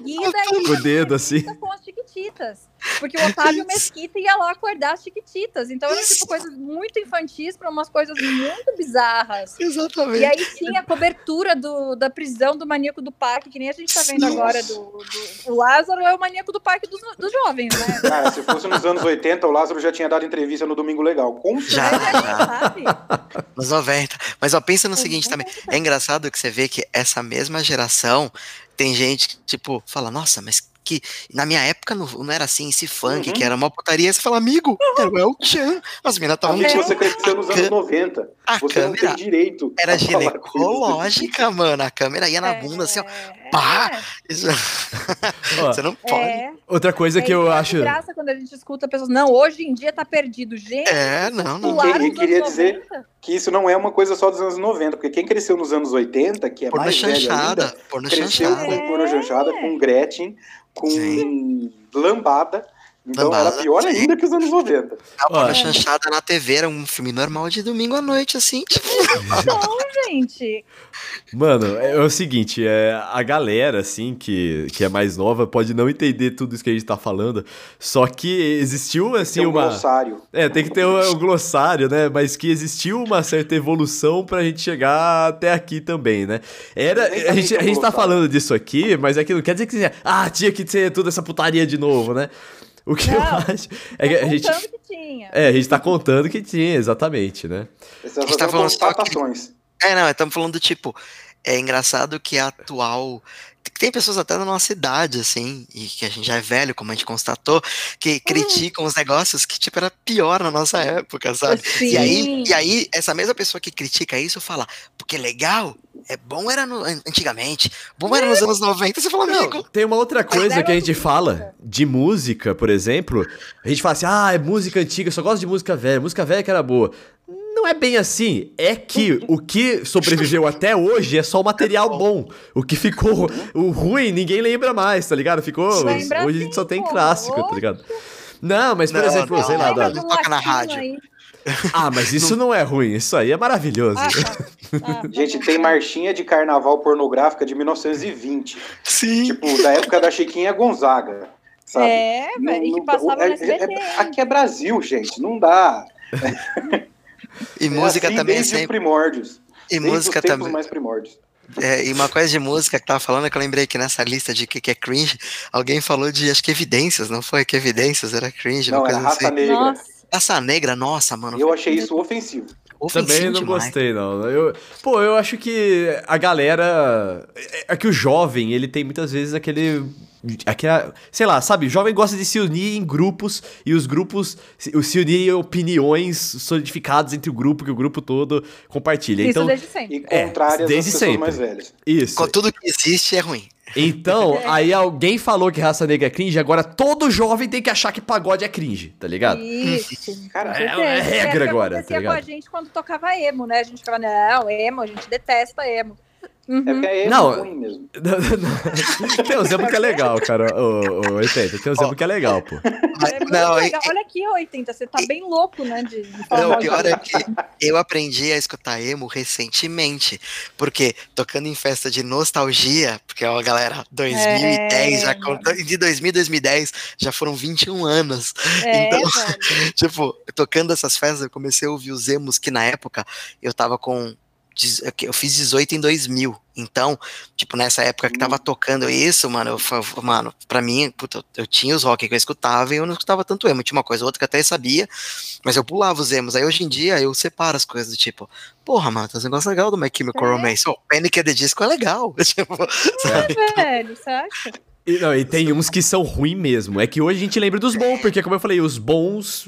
o dedo, assim. com as chiquititas. Porque o Otávio <laughs> Mesquita ia lá acordar as chiquititas. Então eram tipo coisas muito infantis para umas coisas muito bizarras. Exatamente. E aí tinha a cobertura do, da prisão do maníaco do parque, que nem a gente tá vendo Nossa. agora do, do- O Lázaro é o maníaco do parque dos, dos jovens, né? Cara, se fosse nos anos 80, o Lázaro já tinha dado entrevista no Domingo Legal. Com Já, já. Sabe? Nos 90. Mas ó, pensa no seguinte também. É engraçado que você vê que essa mesma geração tem gente que, tipo, fala, nossa, mas que na minha época não, não era assim, esse funk, Uhum. que era uma putaria, você fala, amigo, era o El Chan. As meninas estavam Amigo, tipo, você cresceu nos anos a 90. a Você não tem câmera direito. era ginecológica, mano. A câmera ia na bunda assim, ó. pá! Isso- <laughs> Ó, Você não pode. É, outra coisa que é, eu e é acho. graça quando a gente escuta pessoas, não, hoje em dia tá perdido. Gente, É, não, não. E- e os queria dizer 90. que isso não é uma coisa só dos anos 90, porque quem cresceu nos anos 80, que é Porno mais velho chanchada. ainda, Porno cresceu chanchada. com porno chanchada, com Gretchen, com Sim. lambada. Então era pior ainda que os anos 90. A chanchada na TV era um filme normal de domingo à noite, assim. tipo, <laughs> Não, gente. Mano, é, é o seguinte, é, a galera, assim, que, que é mais nova, pode não entender tudo isso que a gente tá falando, só que existiu, assim, Tem um uma... glossário. É, tem que ter o, o glossário, né? Mas que existiu uma certa evolução pra gente chegar até aqui também, né? Era, a gente, a gente tá falando disso aqui, mas é que não quer dizer que ah, tinha que ser toda essa putaria de novo, né? <laughs> O que eu Não, acho é que a gente, Contando que tinha. é, a gente tá contando que tinha, exatamente, né? Essas gente tá são falando só que- constatações. É, não, estamos falando do tipo. É engraçado que a atual. Tem pessoas até da nossa idade, assim, e que a gente já é velho, como a gente constatou, que criticam os negócios que, tipo, era pior na nossa época, sabe? E aí, Sim. e aí, essa mesma pessoa que critica isso fala, porque legal, é bom era no, antigamente, bom era nos anos 90, você fala, amigo, Não, tem uma outra coisa que a gente fala de música, por exemplo. A gente fala assim, ah, é música antiga, eu só gosto de música velha, música velha que era boa. Não é bem assim. É que o que sobreviveu até hoje é só o material bom. O que ficou <laughs> o ruim, ninguém lembra mais, tá ligado? Ficou. Lembra hoje a gente só tem clássico, tá ligado? Não, mas por Não, exemplo, não, sei lá, não, toca na rádio. aí? <laughs> Ah, mas isso não é ruim, isso aí é maravilhoso. Ah, tá. Ah, tá Gente, tem marchinha de carnaval pornográfica de 1920. sim, Tipo, da época da Chiquinha Gonzaga. Sabe? É, Não- velho, e que não- passava é- no SBT. é- aqui é Brasil, gente, não dá. <laughs> e É música assim também desde sempre, primórdios. e desde música também, mais primórdios. É, e uma coisa de música que tava falando é que eu lembrei que nessa lista de que, que é cringe, alguém falou de, acho que evidências, não foi? Que evidências era cringe, Não, uma era coisa raça assim. negra. Nossa, Raça negra, nossa, mano. Eu achei isso ofensivo. ofensivo Também não demais. gostei, não. Eu, pô, eu acho que a galera. É é que o jovem, ele tem muitas vezes aquele. Aquela, sei lá, sabe? O jovem gosta de se unir em grupos e os grupos se, se unirem em opiniões solidificadas entre o grupo, que o grupo todo compartilha. isso então, desde sempre. E É, contrárias desde sempre. mais velhas. isso. Com tudo que existe é ruim. Então, <laughs> aí alguém falou que raça negra é cringe, agora todo jovem tem que achar que pagode é cringe, tá ligado? Isso. Cara, é- é regra agora, tá acontecia com ligado? a gente quando tocava emo, né? A gente ficava, não, emo, a gente detesta emo. Uhum. É porque é Não. ruim mesmo. <laughs> tem um exemplo que é legal, cara. Ô, ô, 80, tem um exemplo que é legal, pô. É não, legal. Olha aqui, 80, você tá bem louco, né? De, de falar Não, o pior é que eu aprendi a escutar emo recentemente, porque tocando em festa de nostalgia, porque ó, galera, 2010, já É, conta- de 2000 a 2010 já foram 21 anos. É, então- velho. <laughs> Tipo, tocando essas festas, eu comecei a ouvir os emos que na época eu tava com. Dez- Eu fiz 18 em 2000. Então, tipo, nessa época que tava tocando isso, mano, eu, mano, pra mim, puta, eu tinha os rock que eu escutava e eu não escutava tanto emo. Tinha uma coisa ou outra que eu até sabia, mas eu pulava os emos. Aí hoje em dia eu separo as coisas do tipo, porra, mano, tem um negócio legal do My Chemical É. Romance. Oh, Panic! at the Disco é legal. <laughs> tipo, sabe? Velho, acha? E, não, e tem uns que são ruins mesmo. É que hoje a gente lembra dos bons, porque, como eu falei, os bons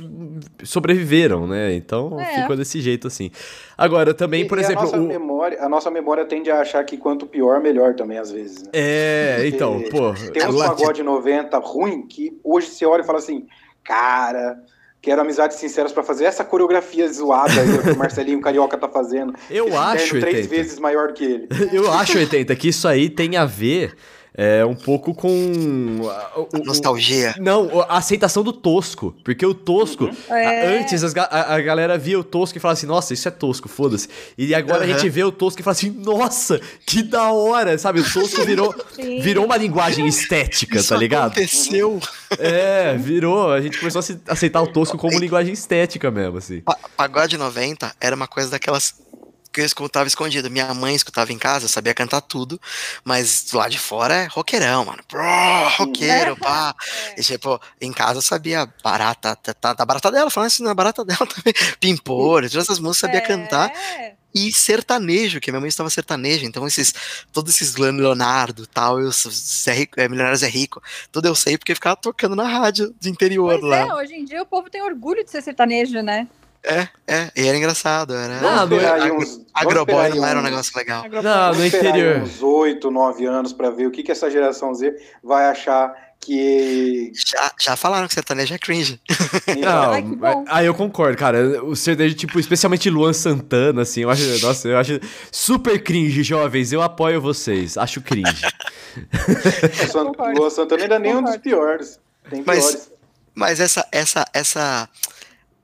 sobreviveram, né? Então É. ficou desse jeito assim. Agora, também, E- por e exemplo. a nossa, o- memória, a nossa memória tende a achar que quanto pior, melhor também, às vezes. Né? É, Porque então, pô. Tem uns pagode 90 ruim que hoje você olha e fala assim, cara, quero amizades sinceras pra fazer essa coreografia zoada aí que o Marcelinho Carioca tá fazendo. Eu acho, terno três 80. vezes maior que ele. <laughs> Eu acho, 80, que isso aí tem a ver é, um pouco com. a- o- o- Nostalgia. Não, a aceitação do tosco. Porque o tosco. a- É. Antes as a, a galera via o tosco e falava assim, nossa, isso é tosco, foda-se. E agora a Aham. gente vê o tosco e fala assim, nossa, que da hora, sabe? O tosco virou, Sim. virou uma linguagem estética, Isso tá ligado? aconteceu. É, virou. A gente começou a aceitar o tosco como linguagem estética mesmo, assim. Pa- Pagode 90 era uma coisa daquelas que eu escutava escondido. Minha mãe escutava em casa, sabia cantar tudo, mas lá de fora é roqueirão, mano. Bro, roqueiro, pá. <laughs> E tipo, em casa eu sabia barata, tá, tá, da barata dela, falando isso na barata <laughs> dela também. Pimpor, todas essas músicas sabia cantar. É. e sertanejo, que minha mãe estava sertanejo, então esses, todos esses Leonardo tal, eu, Zé Rico, é, Milionário Zé Rico, tudo eu sei porque ficava tocando na rádio do interior Pois lá. é, hoje em dia o povo tem orgulho de ser sertanejo, né? É, é, e era engraçado, era... Aí agro- uns, Agroboy não era um negócio legal. Não, vamos no interior. uns 8, 9 anos pra ver o que, que essa geração Z vai achar que. Já, já falaram que sertanejo é cringe. Não, Ai, que bom. aí eu concordo, cara. O sertanejo, tipo, especialmente Luan Santana, assim, eu acho, nossa, eu acho super cringe, jovens. Eu apoio vocês. Acho cringe. Luan Santana ainda nem é um dos piores. Tem Mas- piores. Mas essa, essa, essa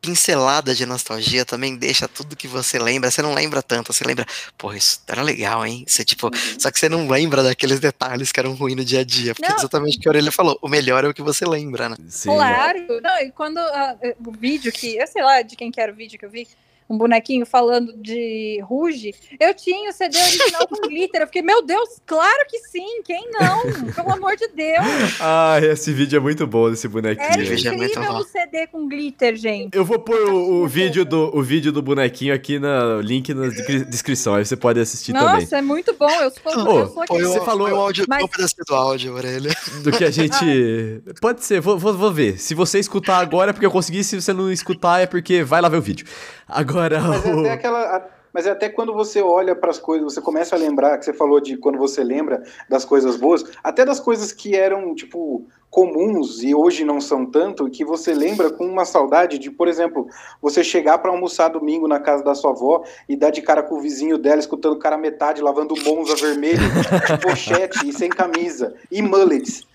pincelada de nostalgia também deixa tudo que você lembra. Você não lembra tanto, você lembra, pô, isso era legal, hein? Você, tipo, só que você não lembra daqueles detalhes que eram ruins no dia a dia. Porque Não. é exatamente o que a Orelha falou. O melhor é o que você lembra, né? Sim. Claro. Não, e quando eh, o vídeo que, eu sei lá de quem que era o vídeo que eu vi, um bonequinho falando de Ruge, eu tinha o CD original com glitter. Eu fiquei, meu Deus, claro que sim, quem não? Pelo amor de Deus. Ah, esse vídeo é muito bom desse Era bonequinho. vídeo é muito incrível bom. o CD com glitter, gente. Eu vou pôr o, o vídeo do, o vídeo do bonequinho aqui no link na descri- descrição, aí você pode assistir também. Nossa, é muito bom. Eu sou, Ô, eu sou o, Você falou- o áudio, Mas- um pedacinho do áudio, Orelha. Do que a <laughs> gente. Pode ser, vou, vou, vou ver. Se você escutar agora é porque eu consegui, se você não escutar é porque vai lá ver o vídeo. Agora. Mas é até aquela. Mas é até quando você olha para as coisas, você começa a lembrar, que você falou de quando você lembra das coisas boas, até das coisas que eram, tipo, comuns e hoje não são tanto, que você lembra com uma saudade de, por exemplo, você chegar para almoçar domingo na casa da sua avó e dar de cara com o vizinho dela, escutando o cara metade, lavando Monza vermelho, <laughs> de pochete e sem camisa, e mullets,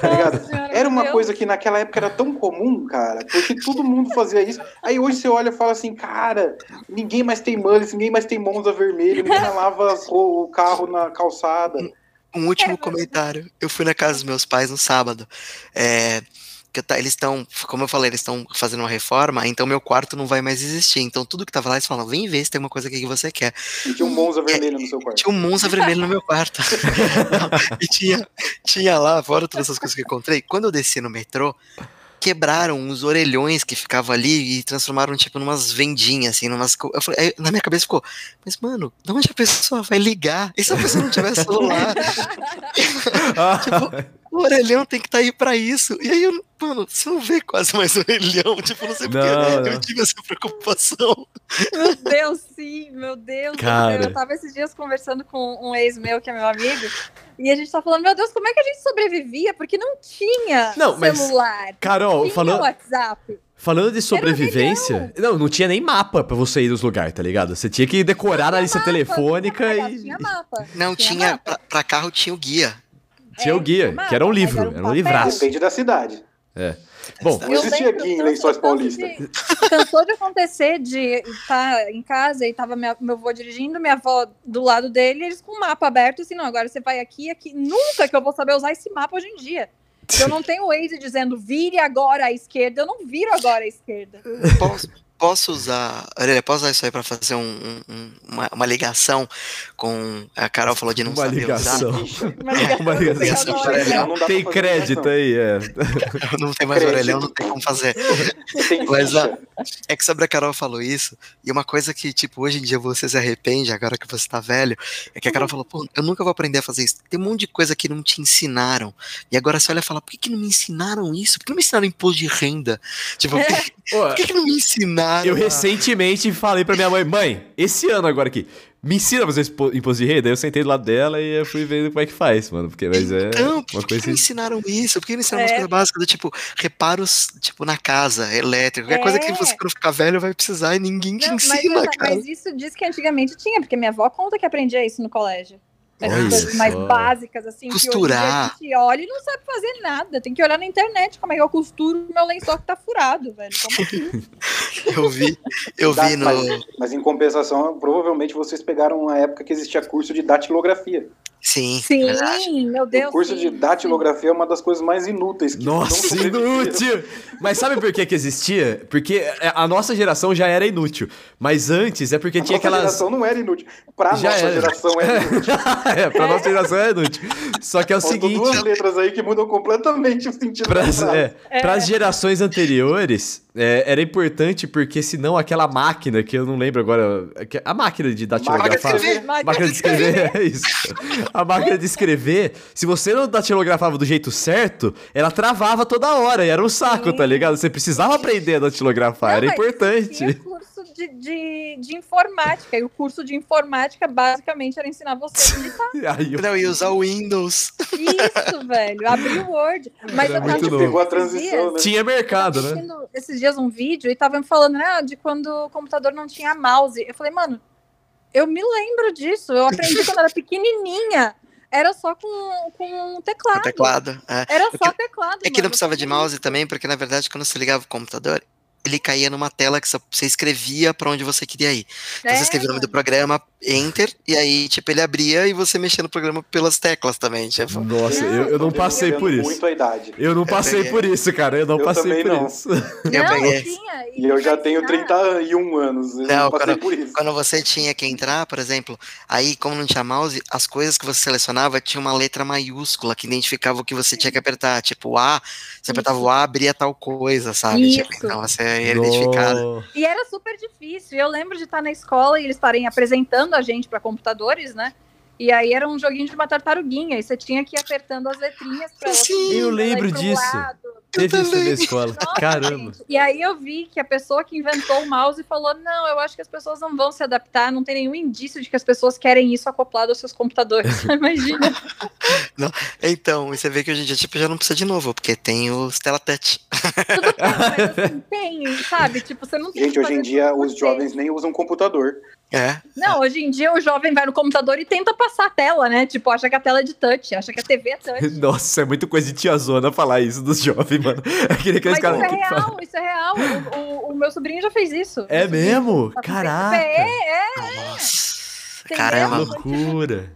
tá ligado? Era uma coisa que naquela época era tão comum, cara, porque todo mundo fazia isso. Aí hoje você olha e fala assim, cara, ninguém mais tem mullets, ninguém mais tem Monza vermelho, ninguém lava o carro na calçada. Um último comentário. Eu fui na casa dos meus pais no sábado. É, que tá- eles estão, como eu falei, eles estão fazendo uma reforma, então meu quarto não vai mais existir. Então tudo que tava lá, eles falam, vem ver se tem uma coisa aqui que você quer. E tinha um Monza vermelho no seu quarto. Tinha um Monza vermelho no meu quarto. <laughs> Não, e tinha, tinha lá, fora todas essas coisas que eu encontrei, quando eu desci no metrô, quebraram uns orelhões que ficavam ali e transformaram, tipo, numas vendinhas, assim, numas... falei, na minha cabeça ficou, mas, mano, de onde a pessoa vai ligar? E se a pessoa não tiver celular? <laughs> Tipo, o orelhão tem que estar aí pra isso. E aí, eu, mano, você não vê quase mais orelhão. Tipo, não sei porque Não, eu tive essa preocupação. Meu Deus, sim, meu Deus. Cara. Eu tava esses dias conversando com um ex meu, que é meu amigo, e a gente tá falando, meu Deus, como é que a gente sobrevivia? Porque não tinha Não, mas, celular. Carol, tinha falando, WhatsApp. falando de sobrevivência. Não, não tinha nem mapa pra você ir nos lugares, tá ligado? Você tinha que decorar na lista Mapa, telefônica tinha, e. Tinha mapa. Não Tinha tinha, mapa. pra, pra carro tinha o guia. Tinha o É, guia, que era um livro, era um era um livraço. Depende da cidade. Bom, Não existia aqui em Lençóis tanto Paulista. de- Cansou de acontecer de estar em casa e tava minha- meu avô dirigindo, minha avó do lado dele, eles com o mapa aberto, assim, não, agora você vai aqui, aqui. Nunca que eu vou saber usar esse mapa hoje em dia. Eu não tenho o Waze dizendo vire agora à esquerda, eu não viro agora à esquerda. Posso, posso usar. Aurelia, posso usar isso aí pra fazer um- um- um- uma, uma ligação com. A Carol falou de não Uma saber ligação. usar. <laughs> Uma ligação, Uma ligação orelhão. Tem crédito aí, é. Não tem mais Crédito. orelhão, não tem como fazer. Tem Mas, ficha. É que sobre a Carol falou isso, e uma coisa que, tipo, hoje em dia você se arrepende, agora que você tá velho, é que a Carol falou, pô, eu nunca vou aprender a fazer isso. Tem um monte de coisa que não te ensinaram. E agora você olha e fala, por que, que não me ensinaram isso? Por que não me ensinaram imposto de renda? Tipo, por que, por que, que não me ensinaram? Eu recentemente falei pra minha mãe, mãe, esse ano agora aqui, me ensina a fazer imposto de renda. Aí eu sentei do lado dela e eu fui vendo como é que faz, mano. Porque, mas é Então, por uma que, coisa que não ensinaram isso? Por que não ensinaram umas É. coisas básicas do tipo reparos, tipo, na casa, elétrica, qualquer coisa que É. você quando ficar velho vai precisar e ninguém te Não, mas, ensina, essa- cara. mas isso diz que antigamente tinha, porque minha avó conta que aprendia isso no colégio. Essas Olha coisas mais só. básicas, assim, que hoje Costurar. a gente olha e não sabe fazer nada. Tem que olhar na internet como é que eu costuro o meu lençol que tá furado, velho. Como assim? <laughs> Eu vi, eu Dá- vi no. mas, mas em compensação, provavelmente vocês pegaram uma época que existia curso de datilografia. Sim, Sim, verdade. meu Deus. o curso sim, de datilografia é uma das coisas mais inúteis que Nossa, inútil! Mas sabe por que que existia? Porque a nossa geração já era inútil. Mas antes é porque A tinha nossa aquelas. geração não era inútil. Pra Já nossa era. geração era inútil. <laughs> é, pra nossa geração é inútil. Só que é o Faltam seguinte. duas letras aí que mudam completamente o sentido Pras, da frase. é, É. pras gerações anteriores, é, era importante porque senão aquela máquina, que eu não lembro agora. A máquina de datilografar. Máquina de escrever. A máquina de escrever, é isso. A máquina de escrever, se você não datilografava do jeito certo, ela travava toda hora e era um saco, Sim. tá ligado? Você precisava aprender a datilografar, Não, era importante. Tinha curso de, de, de informática. E o curso de informática basicamente era ensinar você a digitar. <laughs> Aí eu- Não, e usar o Windows. Isso, velho. Abrir o Word. Mas Era eu tava novo. Pegou a transição, dias- né? Tinha mercado, né? assistindo esses dias um vídeo e tava me falando, né, de quando o computador não tinha mouse. Eu falei, mano, eu me lembro disso. Eu aprendi quando era pequenininha. Era só com, com um teclado. O teclado. É. Era É só que- teclado. É que não mano. precisava de mouse também, porque na verdade, quando você ligava o computador, ele caía numa tela que você escrevia pra onde você queria ir. Então É, você escrevia o nome do programa, Enter, e aí, tipo, ele abria e você mexia no programa pelas teclas também. Tipo, Nossa, eu, eu não passei por isso. Muito a idade. Eu não passei por isso, cara. Eu não Eu passei por não. isso. <laughs> Eu não, peguei. tinha. E eu já tenho ensinar. 31 anos. Eu Não, não passei quando- por isso. Quando você tinha que entrar, por exemplo, aí, como não tinha mouse, as coisas que você selecionava tinha uma letra maiúscula que identificava o que você tinha que apertar. Tipo, o A, você apertava o A, abria tal coisa, sabe? Tipo, Isso. então você ia identificar. No- E era super difícil. Eu lembro de estar na escola e eles estarem apresentando a gente para computadores, né? E aí era um joguinho de uma tartaruguinha. E você tinha que ir apertando as letrinhas pra ela Sim, eu lembro pro disso. lado. Teve isso na escola. Nossa, Caramba. gente. E aí eu vi que a pessoa que inventou o mouse falou: não, eu acho que as pessoas não vão se adaptar, não tem nenhum indício de que as pessoas querem isso acoplado aos seus computadores. <laughs> Imagina. Então, e você vê que hoje em dia, tipo, já não precisa de novo, porque tem os Telatouch. Tudo bem, mas <laughs> assim, tem, sabe? Tipo, você não tem Gente, hoje em dia os jovens nem usam computador. É. Não, hoje em dia o jovem vai no computador e tenta passar a tela, né? Tipo, acha que a tela é de touch, acha que a TV é touch. <laughs> Nossa, é muito coisa de tiazona falar isso dos jovens, mano. É aquele aqueles Mas caras isso é que real, isso é real. O, o- o meu sobrinho já fez isso. É sobrinho mesmo? com Caraca. É, é. Nossa. Caramba. Loucura.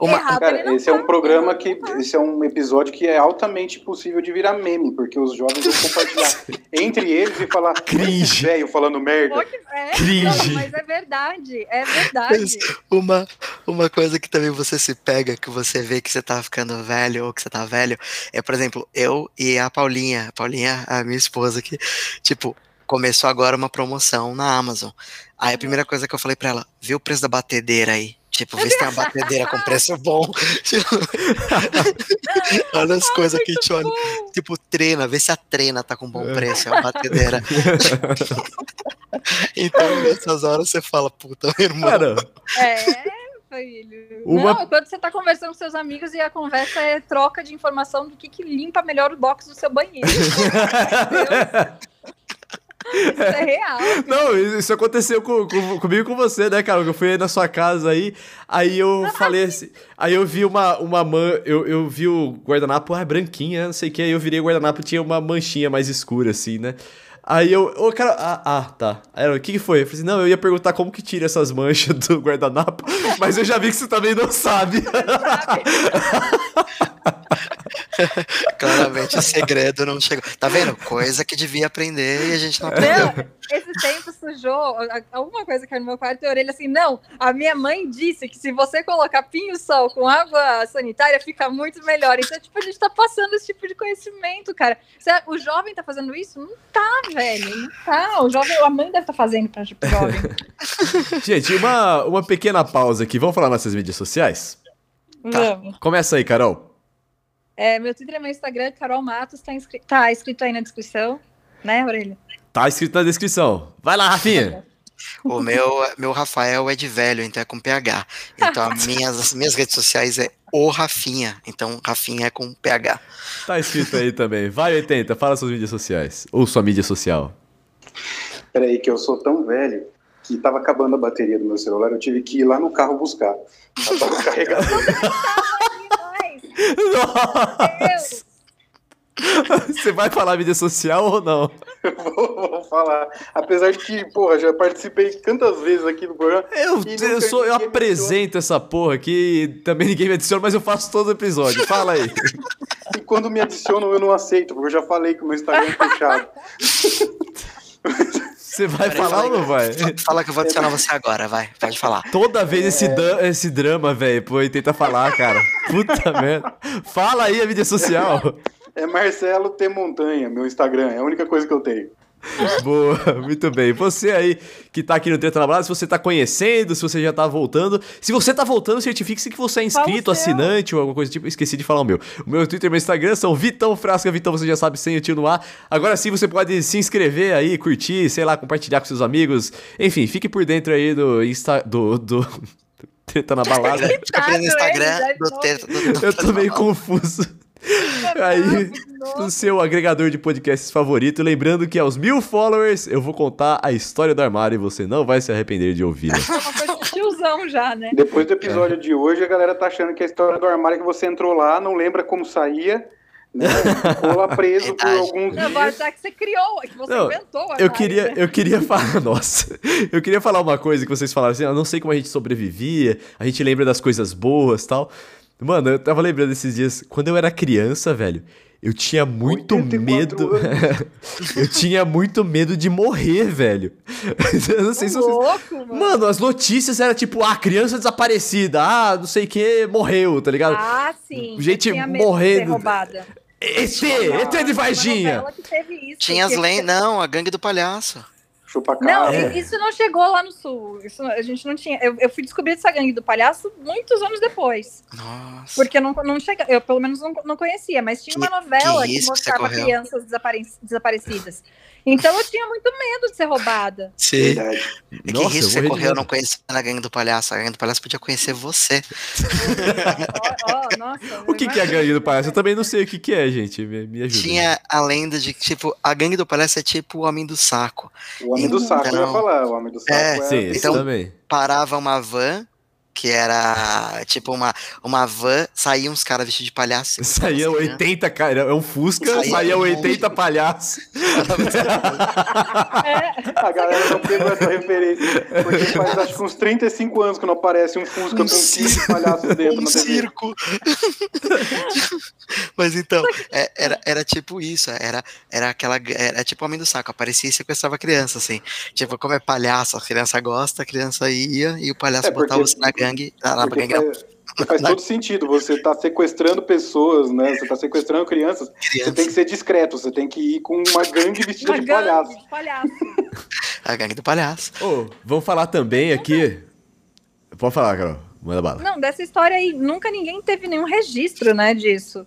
Uma, Errado, ele Cara, não esse é um programa que. tá. Esse é um episódio que é altamente possível de virar meme, porque os jovens vão compartilhar <laughs> entre eles e falar. Cringe. "Esse velho falando merda. Pô, que- É, Cringe. não, mas é verdade, é verdade. uma, uma coisa que também você se pega, que você vê que você tá ficando velho ou que você tá velho, é, por exemplo, eu e a Paulinha, a Paulinha, a minha esposa aqui, tipo, começou agora uma promoção na Amazon. Aí a primeira coisa que eu falei pra ela, vê o preço da batedeira aí. Tipo, vê se tem uma batedeira com <laughs> preço bom. Tipo, <laughs> olha as coisas que a gente olha. Tipo, trena, vê se a trena tá com bom É. preço, é uma batedeira. <laughs> então, nessas horas você fala, puta, meu irmão. Cara, É, filho. Uma- Não, quando você tá conversando com seus amigos e a conversa é troca de informação do que, que limpa melhor o box do seu banheiro. <laughs> Isso é real. <laughs> Não, isso aconteceu com, com- comigo e com você, né, cara? Eu fui na sua casa aí, aí eu falei assim. Aí eu vi uma, uma man. Eu, eu vi o guardanapo, ah, branquinha, não sei o que. Aí eu virei o guardanapo tinha uma manchinha mais escura, assim, né? Aí eu, ô, cara, ah, ah, tá. Aí eu, o que que foi? Eu falei assim, não, eu ia perguntar como que tira essas manchas do guardanapo, <laughs> mas eu já vi que você também não sabe. Sabe? <laughs> Claramente o segredo não chegou. Tá vendo? Coisa que devia aprender e a gente não aprendeu. Não, esse tempo sujou. Alguma coisa que era no meu quarto e a orelha assim, não. A minha mãe disse que se você colocar pinho-sol com água sanitária, fica muito melhor. Então, tipo, a gente tá passando esse tipo de conhecimento, cara. Cê- O jovem tá fazendo isso? Não tá, velho. Não tá. O jovem, a mãe deve estar fazendo pra jovem. <laughs> Gente, uma, uma pequena pausa aqui. Vamos falar nossas mídias sociais? Vamos. Começa aí, Carol. É, meu Twitter e meu Instagram, Carol Matos, tá, inscri- tá escrito aí na descrição, né, Orelha? Tá escrito na descrição. Vai lá, Rafinha. O meu, meu Rafael é de velho, então é com PH. Então as minhas, as minhas redes sociais é o Rafinha. Então Rafinha é com PH. Tá escrito aí também. Vai, 80, fala suas mídias sociais. Ou sua mídia social. Peraí, que eu sou tão velho que tava acabando a bateria do meu celular, eu tive que ir lá no carro buscar. Eu tava <laughs> carregado. Nossa! Você vai falar mídia social ou não? <laughs> vou, vou falar. Apesar de que, porra, já participei tantas vezes aqui do programa. Eu, eu, sou, eu apresento essa porra aqui, também ninguém me adiciona, mas eu faço todo episódio. Fala aí. <laughs> E quando me adicionam, eu não aceito, porque eu já falei que o meu Instagram é fechado. <laughs> Você vai falar fala ou não vai? Fala que eu vou adicionar você agora, vai. Pode falar. Toda vez esse, dan- esse drama, velho, pô, e tenta falar, cara. Puta merda. Fala aí a mídia social. É Marcelo T. Montanha, meu Instagram. É a única coisa que eu tenho. Boa, <laughs> muito bem. Você aí que tá aqui no Treta na Balada, se você tá conhecendo, se você já tá voltando. Se você tá voltando, certifique-se que você é inscrito, Fala o seu. assinante ou alguma coisa tipo. Esqueci de falar o meu. O meu Twitter e meu Instagram são Vitão Frasca. Vitão, você já sabe, sem o tio no ar. Agora sim, você pode se inscrever aí, curtir, sei lá, compartilhar com seus amigos. Enfim, fique por dentro aí do Insta... do... do... <laughs> Treta na Balada. Fica preso no Instagram do do- do- Eu tô meio confuso. Aí, no seu agregador de podcasts favorito. Lembrando que aos mil followers eu vou contar a história do armário e você não vai se arrepender de. É <laughs> tiozão já, né? Depois do episódio de hoje, a galera tá achando que a história do armário é que você entrou lá, não lembra como saía, né? Ficou lá <laughs> preso por alguns Não, vai achar que você criou, que você Não, inventou. o Eu armário, queria, né? eu queria <laughs> falar, nossa, eu queria falar uma coisa que vocês falaram assim, eu não sei como a gente sobrevivia, a gente lembra das coisas boas tal. Mano, eu tava lembrando esses dias, quando eu era criança, velho, eu tinha muito 84 medo. <laughs> eu tinha muito medo de morrer, velho. <laughs> eu não sei se Ô, vocês. louco, mano. Mano, as notícias eram tipo, ah, criança desaparecida, ah, não sei o que, morreu, tá ligado? Ah, sim. Gente eu tinha medo de morrendo. ET, ET de Varginha. novela que teve isso, Tinha as lendas. Não, a gangue do palhaço. Chupa Não, cara. É. isso não chegou lá no sul. Isso, a gente não tinha. Eu, eu fui descobrir essa gangue do palhaço muitos anos depois. Nossa. Porque eu não, não chega, eu pelo menos não, não conhecia, mas tinha uma novela que que, mostrava crianças desapare- desaparecidas. Então eu tinha muito medo de ser roubada. Sim. E que Nossa, eu risco você correu não conhecendo a gangue do palhaço? A gangue do palhaço podia conhecer você. Ó, ó, nossa, O que, que é a gangue do palhaço? Eu também não sei o que, que é, gente. Me, me ajuda. Tinha a lenda de que, tipo, a gangue do palhaço é tipo o homem do saco. O homem do saco, eu ia Então- falar. O homem do saco É, é. Sim, Então- também. Parava uma van, que era tipo uma, uma van, saíam uns caras vestidos de palhaço. <laughs> Saía 80, cara. É um Fusca, Saía saía um 80 palhaços. É, A galera não pegou essa referência. Porque faz acho que uns 35 anos que não aparece um Fusca com Um 15 palhaços dentro <laughs> um circo. <laughs> Mas então, é- era, era tipo isso, era, era aquela. Era tipo o homem do saco, aparecia e sequestrava a criança, assim. Tipo, como é palhaço, a criança gosta, a criança ia e o palhaço É, porque- botava você na gangue. Na gangue não, faz, todo sentido. Você tá sequestrando pessoas, né? Você tá sequestrando crianças. Você tem que ser discreto. Você tem que ir com uma gangue vestida uma de gangue palhaço. de palhaço. <laughs> A gangue do palhaço. Ô, vamos falar também aqui. Pode falar, Carol. Manda bala. Não, dessa história aí, nunca ninguém teve nenhum registro, né, disso.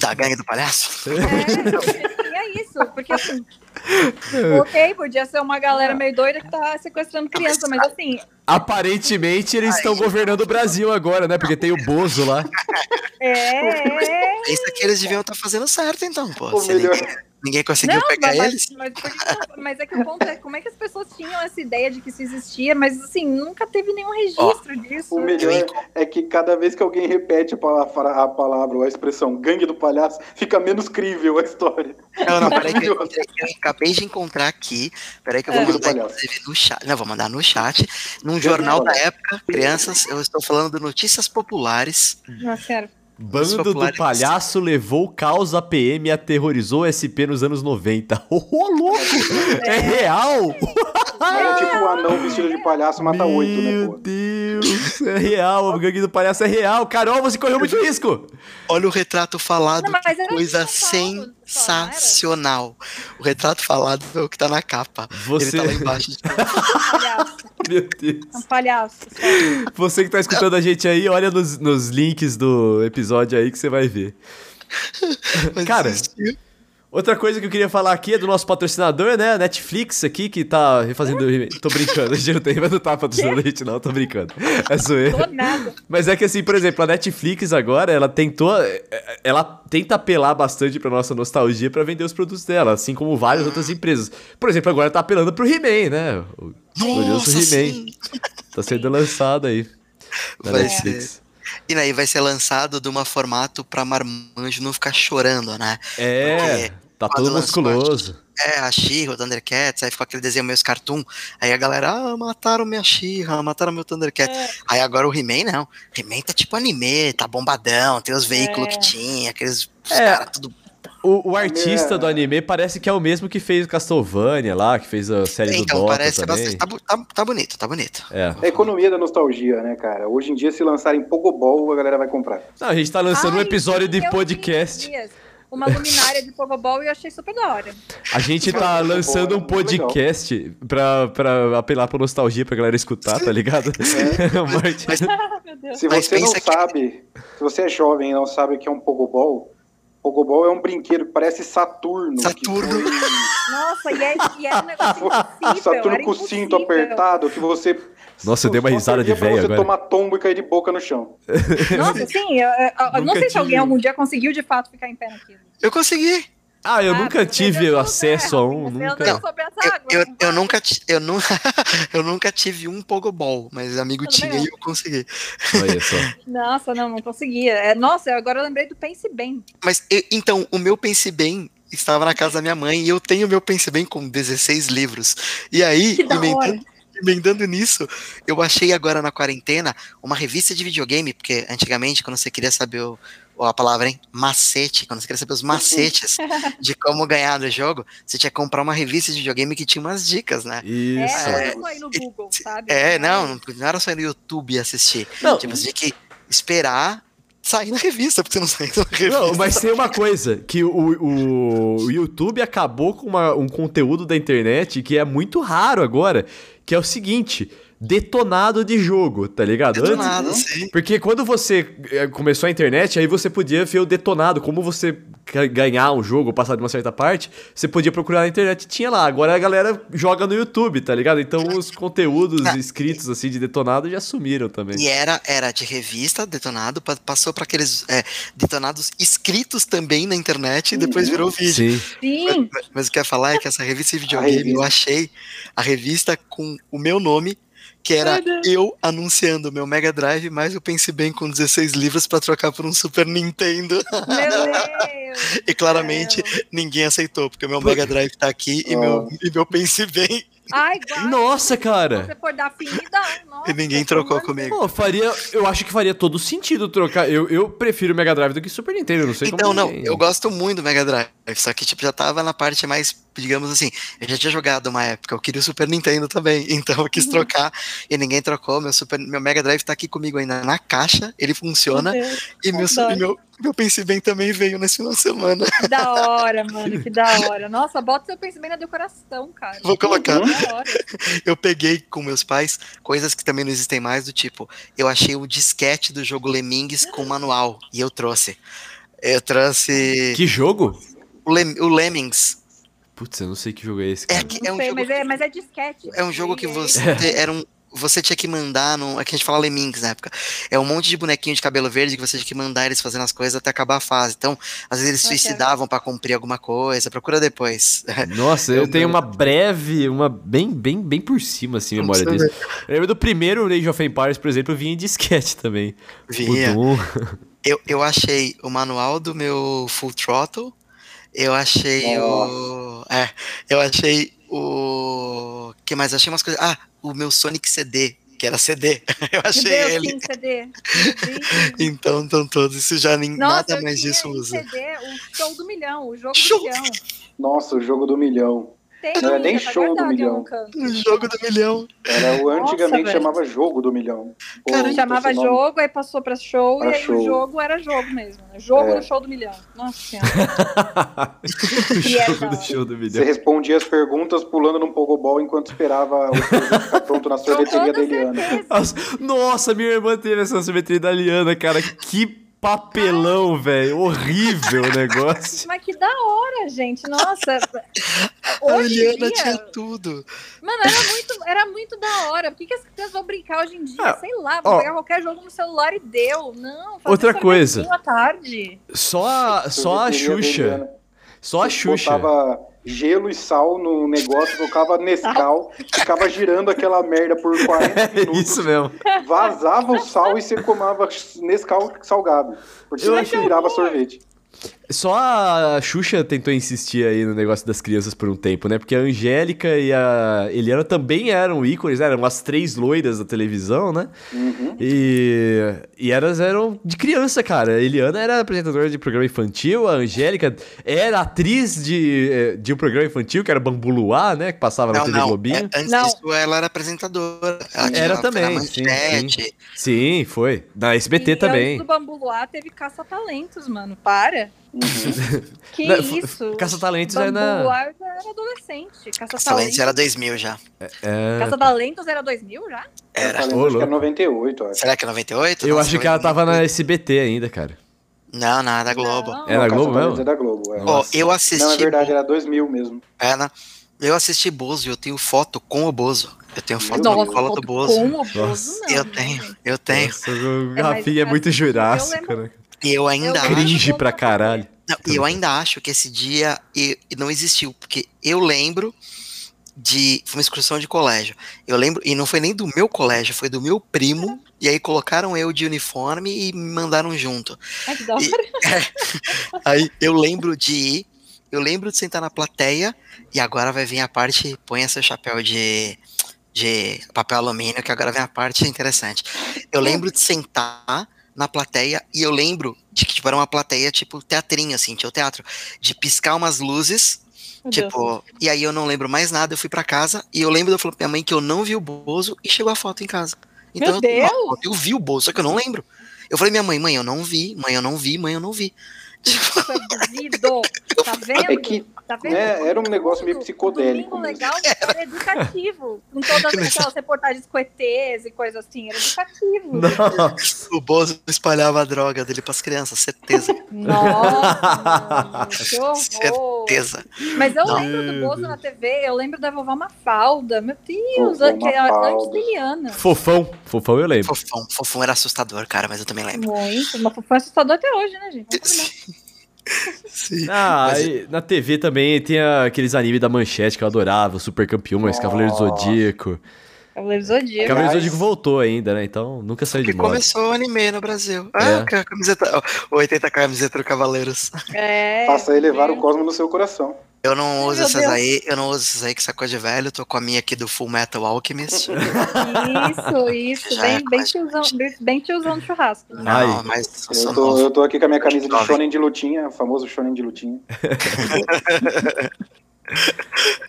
Da gangue do palhaço? É, <laughs> isso, porque assim. ok, podia ser uma galera meio doida que tá sequestrando criança, mas assim, Aparentemente eles estão governando o Brasil agora, né? Porque tem o Bozo lá. é. Pensa que eles deviam estar fazendo certo, então, pô. O Se melhor- ninguém, conseguiu Não, pegar mas, eles. mas, não- mas é que o ponto é como é que as pessoas tinham essa ideia de que isso existia, mas assim, nunca teve nenhum registro disso. O melhor é que cada vez que alguém repete a palavra, a palavra ou a expressão gangue do palhaço, fica menos crível a história. Não, não, peraí que eu, <laughs> encontrei eu acabei de encontrar aqui. Peraí que eu vou É. mandar, inclusive, no chat. Não, vou mandar no chat. Num jornal da época, crianças, eu estou falando de notícias populares. Nossa, sério. Bando do palhaço levou caos à PM e aterrorizou o SP nos anos 90. <laughs> Ô, louco! É real! É tipo o anão vestido de palhaço mata oito, né, Meu pô? Deus! É real, o gangue do palhaço é real. Carol, você correu muito risco! Olha o retrato falado, Não, que coisa de só, sensacional. O retrato falado é o que tá na capa. Você- Ele tá lá embaixo. <laughs> Palhaço. Meu Deus. É um palhaço. Você que tá escutando a gente aí, olha nos, nos links do episódio aí que você vai ver. Mas Cara, existiu. Outra coisa que eu queria falar aqui é do nosso patrocinador, né? A Netflix aqui, que tá refazendo. Tô brincando, a <laughs> gente não tem, mas não tá patrocinando a gente, não, tô brincando. É zoeira. Tô nada. Mas é que assim, por exemplo, a Netflix agora, ela tentou. Ela tenta apelar bastante pra nossa nostalgia pra vender os produtos dela, assim como várias outras empresas. Por exemplo, agora tá apelando pro He-Man, né? O glorioso Nossa, He-Man. sim. Tá sendo lançado aí. Na Vai Netflix. E daí vai ser lançado de uma formato pra marmanjo não ficar chorando, né? É, Porque tá todo musculoso. É, a She-Ra, o Thundercats, aí ficou aquele desenho meio cartoon. Aí a galera, ah, mataram minha She-Ra, mataram meu Thundercats. É. Aí agora o He-Man não. He-Man tá tipo anime, tá bombadão, tem os veículos É. que tinha, aqueles É. caras tudo. O, o artista É. do anime parece que é o mesmo que fez Castlevania lá, que fez a série do Então, Dota parece também. bastante. Tá, tá, tá bonito, tá bonito. É. É a economia da nostalgia, né, cara? Hoje em dia, se lançarem Pogobol, a galera vai comprar. Não, a gente tá lançando um Ai, episódio de podcast. uma luminária de Pogobol e eu achei super da hora. A gente tá bom, lançando é um podcast pra, pra apelar pra nostalgia pra galera escutar, tá ligado? <laughs> Ah, <laughs> meu Deus. Se Mas você não que- sabe, se você é jovem e não sabe o que é um Pogobol, Pogobol é um brinquedo que parece Saturno. que Saturno. foi- Nossa, e, é, e era um negócio <laughs> impossível. Saturno com o cinto apertado, que você. Nossa, eu dei uma risada de velho você agora. tomar tombo e cair de boca no chão. Nossa, sim, eu, eu- eu não sei se alguém algum dia conseguiu de fato ficar em pé naquilo. Eu consegui. Ah, eu Ah, nunca tive deu acesso a um, nunca. sobre essa Eu, água. eu, eu nunca, eu, nu, <laughs> eu nunca tive um Pogobol, mas amigo Tudo tinha bem. e eu consegui. Olha só. <laughs> Nossa, não, não conseguia. É, nossa, agora eu lembrei do Pense Bem. Mas eu- então, o meu Pense Bem estava na casa da minha mãe e eu tenho meu Pense Bem com 16 livros. E aí, <laughs> Que da hora. Emendando, nisso, eu achei agora na quarentena uma revista de videogame, porque antigamente, quando você queria saber o, a palavra, hein? Macete, quando você queria saber os macetes <laughs> de como ganhar do jogo, você tinha que comprar uma revista de videogame que tinha umas dicas, né? É, Isso. não É. é só ir no Google, sabe? É, não, não não era só ir no YouTube assistir. Não. Tipo, você tinha que esperar sair na revista, porque você não saiu na revista. Não, mas tem uma coisa, que o, o, o YouTube acabou com uma- um conteúdo da internet que é muito raro agora, que é o seguinte, detonado de jogo, tá ligado? Do Antes- nada, sim. Porque quando você eh, começou a internet, aí você podia ver o detonado, como você ga- ganhar um jogo, passar de uma certa parte, você podia procurar na internet e tinha lá. Agora a galera joga no YouTube, tá ligado? Então os conteúdos Ah. escritos assim de detonado já sumiram também. E era, era de revista, detonado, pa- passou para aqueles é, detonados escritos também na internet e depois Uhum. virou vídeo. Sim. Sim, Mas, mas o que eu ia falar é que essa revista de videogame, revista. eu achei a revista com o meu nome, que era eu anunciando o meu Mega Drive, mas eu pensei bem com 16 livros para trocar por um Super Nintendo. meu <laughs> Deus. E claramente ninguém aceitou, porque o meu Mega Drive tá aqui e, meu, e meu Pense Bem. Ai, guarda. Nossa, Se cara. você for dar dá. Nossa, E ninguém trocou comigo. Pô, faria. Eu acho que faria todo sentido trocar. Eu, eu prefiro Mega Drive do que Super Nintendo, eu não sei Então, como. não, ninguém. eu gosto muito do Mega Drive, só que tipo, já tava na parte mais, digamos assim, eu já tinha jogado uma época, eu queria o Super Nintendo também, <laughs> então eu quis trocar e ninguém trocou, meu, Super, meu Mega Drive tá aqui comigo ainda na caixa, ele funciona, Meu Deus, e meu, e meu, meu Pense Bem também veio nesse final de semana. Que da hora, mano, que da <laughs> hora. Nossa, bota seu pensamento na decoração, cara. Vou colocar. Hora. <laughs> Eu peguei com meus pais coisas que também não existem mais, do tipo, eu achei o disquete do jogo Lemmings com manual, e eu trouxe. Eu trouxe Que jogo? o, Lem, o Lemmings. Putz, eu não sei que jogo é esse, É, cara. que- Não é um sei, jogo mas, é, mas é disquete. É um jogo que você era um. Você tinha que mandar no. Aqui a gente fala Lemmings na época. É um monte de bonequinho de cabelo verde que você tinha que mandar eles fazendo as coisas até acabar a fase. Então, às vezes eles Ok. suicidavam pra cumprir alguma coisa. Procura depois. <laughs> Nossa, eu Eu tenho uma breve, uma bem, bem, bem por cima, assim, memória disso. Eu lembro do primeiro Age of Empires, por exemplo, vinha em disquete também. Vinha. O Doom. Eu, eu achei o manual do meu Full Throttle. Eu achei o. É, eu achei o. que mais? Achei umas coisas. Ah, o meu Sonic CD, que era CD. <laughs> Eu achei Deus, ele. sim, CD. <laughs> Então, estão todos. Isso já nem, Nossa, nada eu mais disso usa. CD o show do milhão, o jogo Show- do milhão. Nossa, o jogo do milhão. Tem Não é nem tá show do milhão. O jogo do milhão. Era o antigamente velho. chamava jogo do milhão. Pô, Cara, Chamava jogo, aí passou pra show, Pra e aí show. o jogo era jogo mesmo. Né? Jogo É. do show do milhão. Nossa <laughs> senhora. o jogo do show do Você milhão. respondia as perguntas pulando num pogobol enquanto esperava o ficar <laughs> pronto na sorveteria da Eliana. Nossa, Nossa, minha irmã teve essa sorveteria da Liana, cara. Que papelão, velho. Horrível o negócio. Mas que da hora, gente. Nossa. A Hoje em Eliana dia, tinha tudo. Mano, era muito, era muito da hora. Por que, que as crianças vão brincar hoje em dia? Ah, Sei lá, vão ó. pegar qualquer jogo no celular e deu. Não, fazer Outra coisa. à tarde. Só a, só a Xuxa. Eliana. Só a Xuxa. Botava gelo e sal no negócio, colocava Nescau, ficava girando aquela merda por 40 <laughs> É minutos. isso mesmo. Vazava o sal e você comava Nescau salgado. Porque Eu senão achei virava sorvete. Só a Xuxa tentou insistir aí no negócio das crianças por um tempo, né? Porque a Angélica e a Eliana também eram ícones, né? eram as três loiras da televisão, né? Uhum. E, e elas eram de criança, cara. A Eliana era apresentadora de programa infantil, a Angélica era atriz de, eh, de um programa infantil, que era Bambu Luar, né? Que passava na Não, TV não. Globinho. É, antes Não. disso, ela era apresentadora. Ela tinha- Era na também, sim, Manchete. Sim, foi. Na SBT E também. Antes do Bambu Luar teve caça-talentos, mano. Para. Que <laughs> Não, isso? Caça-talentos é Bambu na- já era adolescente. Caça-talentos era 2000 já. É, Caça-talentos era 2000 já? Era. Eu acho que era louco. 98, eu acho. Será que é 98? eu Nossa, acho que ela tava na SBT ainda, cara. Não, não, é da Globo. Não. É na Globo Caça-Talentos mesmo? É da Globo, é. Eu assisti. Não, é verdade, era 2000 mesmo. É, né? Eu assisti Bozo e eu tenho foto com o Bozo. Eu tenho foto Nossa, na Nossa, cola do foto Bozo. com o Bozo, Nossa. não. eu tenho, eu tenho. Nossa, o É, Rafinha é muito assim, eu jurássico, lembro- né? E eu ainda Eu acho. Cringe pra caralho. Não, eu ainda acho que esse dia não existiu, porque eu lembro de. Foi uma excursão de colégio. Eu lembro, e não foi nem do meu colégio, foi do meu primo. E aí colocaram eu de uniforme e me mandaram junto. Ai, que da hora. E- <laughs> Aí eu lembro de ir, eu lembro de sentar na plateia, e agora vai vir a parte. Ponha seu chapéu de, de papel alumínio, que agora vem a parte interessante. Eu lembro de sentar na plateia, e eu lembro de que tipo, era uma plateia tipo teatrinho, assim, tinha o teatro, de piscar umas luzes. Meu Deus. Tipo, e aí eu não lembro mais nada, eu fui pra casa e eu lembro eu falar pra minha mãe que eu não vi o Bozo e chegou a foto em casa. Então Meu eu, Deus! eu vi o Bozo, só que eu não lembro. Eu falei, minha mãe, mãe, eu não vi, mãe, eu não vi, mãe, eu não vi. Isso é. <laughs> Tá vendo? É que Tá vendo? É, era um negócio meio psicodélico mesmo. legal era educativo. Com todas <laughs> aquelas reportagens com ETs e coisas assim. Era educativo. Nossa. O Bozo espalhava a droga dele pras crianças, certeza, Nossa, <laughs> que horror. certeza. Mas eu Não. lembro do Bozo na TV, eu lembro da vovó Mafalda. Meu Deus, Vovó que era Eliana. Fofão. Fofão eu lembro. Fofão, Fofão era assustador, cara, mas eu também lembro. Muito. Mas foi assustador até hoje, né, gente? Sim. Ah, Mas- aí, na TV também tem aqueles animes da manchete que eu adorava, Super Campeões, Cavaleiro do. Zodíaco. Cavaleiro do Zodíaco. Cavaleiro do Zodíaco voltou ainda, né? Então nunca saiu de Que moda. começou o anime no Brasil. É. Ah, que a camiseta. o 80 camiseta do Cavaleiros. É, Faça elevar o é. cosmo no seu coração. Eu não Ai, uso meu essas Deus. aí, eu não uso essas aí que sacou de velho, tô com a minha aqui do Full Metal Alchemist. Isso, isso. <laughs> Já Bem, é bem, tiozão, bem, tiozão de churrasco. né? Ai. Não, mas eu tô, novo. eu tô aqui com a minha camisa de shonen de lutinha, o famoso shonen de lutinha. <laughs>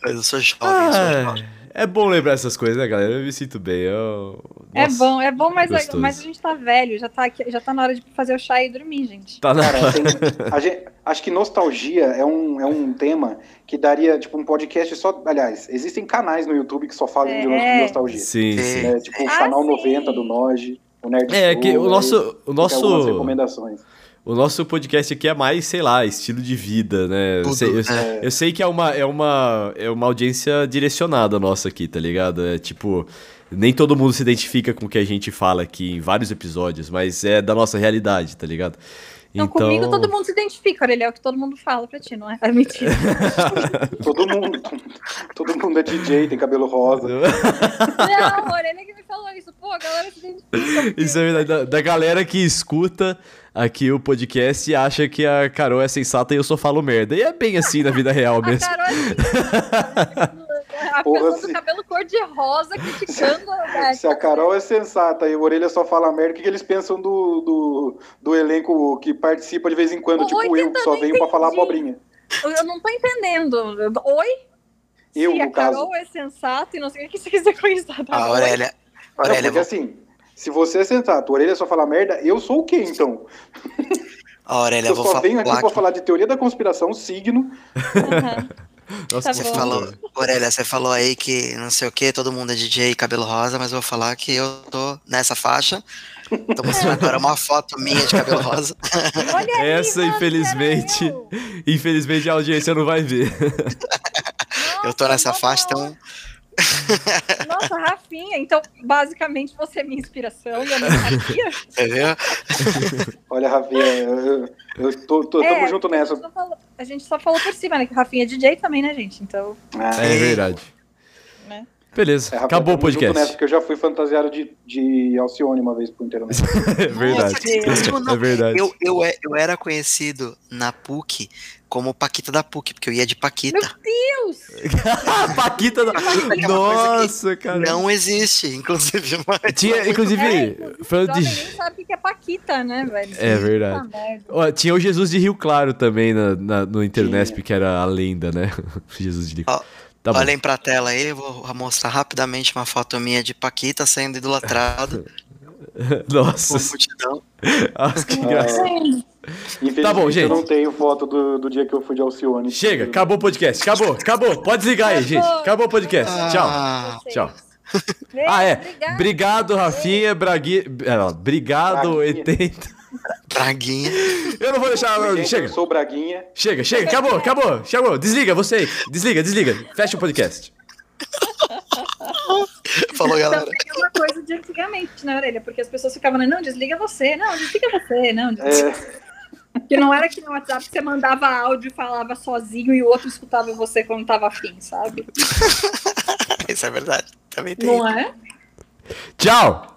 Eu sou jovem, eu sou Ah, jovem. É bom lembrar essas coisas, né, galera? Eu me sinto bem. Eu... É Nossa, bom, é bom, mas, gostoso. mas a gente tá velho, já tá, aqui- já tá na hora de fazer o chá e dormir, gente. Tá na... Cara, a gente- acho que nostalgia é um, é um tema que daria, tipo, um podcast só. Aliás, existem canais no YouTube que só falam de É. nostalgia. Sim, Sim. sim. né? Tipo o Ah, canal sim. 90 do Noge, o Nerd É, Show, que o nosso, o nosso, recomendações. O nosso podcast aqui é mais, sei lá, estilo de vida, né? Eu Tudo, sei, eu, é. eu sei que é uma, é, uma, é uma audiência direcionada nossa aqui, tá ligado? É tipo, nem todo mundo se identifica com o que a gente fala aqui em vários episódios, mas é da nossa realidade, tá ligado? Então, comigo todo mundo se identifica, Aurélio, é o que todo mundo fala pra ti, não é? É mentira. <laughs> Todo mundo, todo mundo é DJ, tem cabelo rosa. não, a Aurélio que me falou isso. Pô, a galera se identifica. Isso é verdade. Da, da galera que escuta aqui o podcast e acha que a Carol é sensata e eu só falo merda. E é bem assim na vida real A mesmo. Carol é <laughs> a Porra, pessoa se- do cabelo cor-de-rosa criticando a Se a Carol é sensata e o Orelha só fala merda, o que, que eles pensam do, do, do elenco que participa de vez em quando? Tipo eu, que 80 só venho pra falar abobrinha. Eu não tô entendendo. Oi? Eu, Se a no caso. Carol é sensata e não sei o que você quiser <laughs> com isso. Tá? A Aurélia. Não, Aurélia, porque vou- assim, se você é sensato, o Orelha só fala merda, eu sou o quê então? a Aurélia, Eu vou só venho aqui que- falar de teoria da conspiração, signo. Nossa, Tá Você falou, Aurélia, você falou aí que não sei o que, todo mundo é DJ cabelo rosa, mas eu vou falar que eu tô nessa faixa. Tô mostrando <laughs> agora uma foto minha de cabelo rosa. Aí, Essa, infelizmente, infelizmente a audiência não vai ver. Eu tô Nossa, nessa nossa, faixa, então. Nossa, Rafinha, então basicamente você é minha inspiração e eu não sabia. Viu? Olha, Rafinha, eu, eu tô, tô- É, tamo junto A nessa. gente, só falou, a gente só falou por cima, né? Que o Rafinha é DJ também, né, gente? Então, Ah, É verdade. né? Beleza, é, Rafinha, acabou o junto nessa, podcast. porque eu já fui fantasiado de, de Alcione uma vez pro internet. <laughs> É verdade. Nossa, É verdade. Eu, eu, é- eu era conhecido na PUC como Paquita da PUC, porque eu ia de Paquita. Deus! <laughs> A Paquita da... Paquita é Nossa, cara. Não existe, inclusive. Mas Tinha, <laughs> inclusive, É, falando o jovem de... nem sabe o que é Paquita, né, velho? É verdade. Ó, tinha o Jesus de Rio Claro também na, na- no Internesp, que era a lenda, né? <laughs> Jesus de Rio Ó, Tá bom. Olhem pra tela aí, eu vou mostrar rapidamente uma foto minha de Paquita sendo idolatrado Nossa, multidão. nossa, que engraçado. Tá bom, gente. eu não tenho foto do, do dia que eu fui de Alcione. Chega, acabou o podcast. Acabou, acabou. Pode desligar aí, gente. Acabou o podcast. Tchau. Ah. Tchau. Beijo, Ah, é. Obrigado, Rafinha. Bragui... é, Obrigado, Braguinha. 80. Braguinha. Eu não vou deixar. Gente, Chega. Eu sou Braguinha. Chega, chega, acabou, acabou, acabou. Desliga, você aí. Desliga, desliga. Fecha o podcast. <laughs> Falou, galera. Também é uma coisa de antigamente na orelha, porque as pessoas ficavam, não, desliga você, não, desliga você, não. Desliga. É, Porque não era que no WhatsApp você mandava áudio e falava sozinho e o outro escutava você quando tava afim, sabe? <laughs> Isso é verdade. Também tem. Não é? Tchau.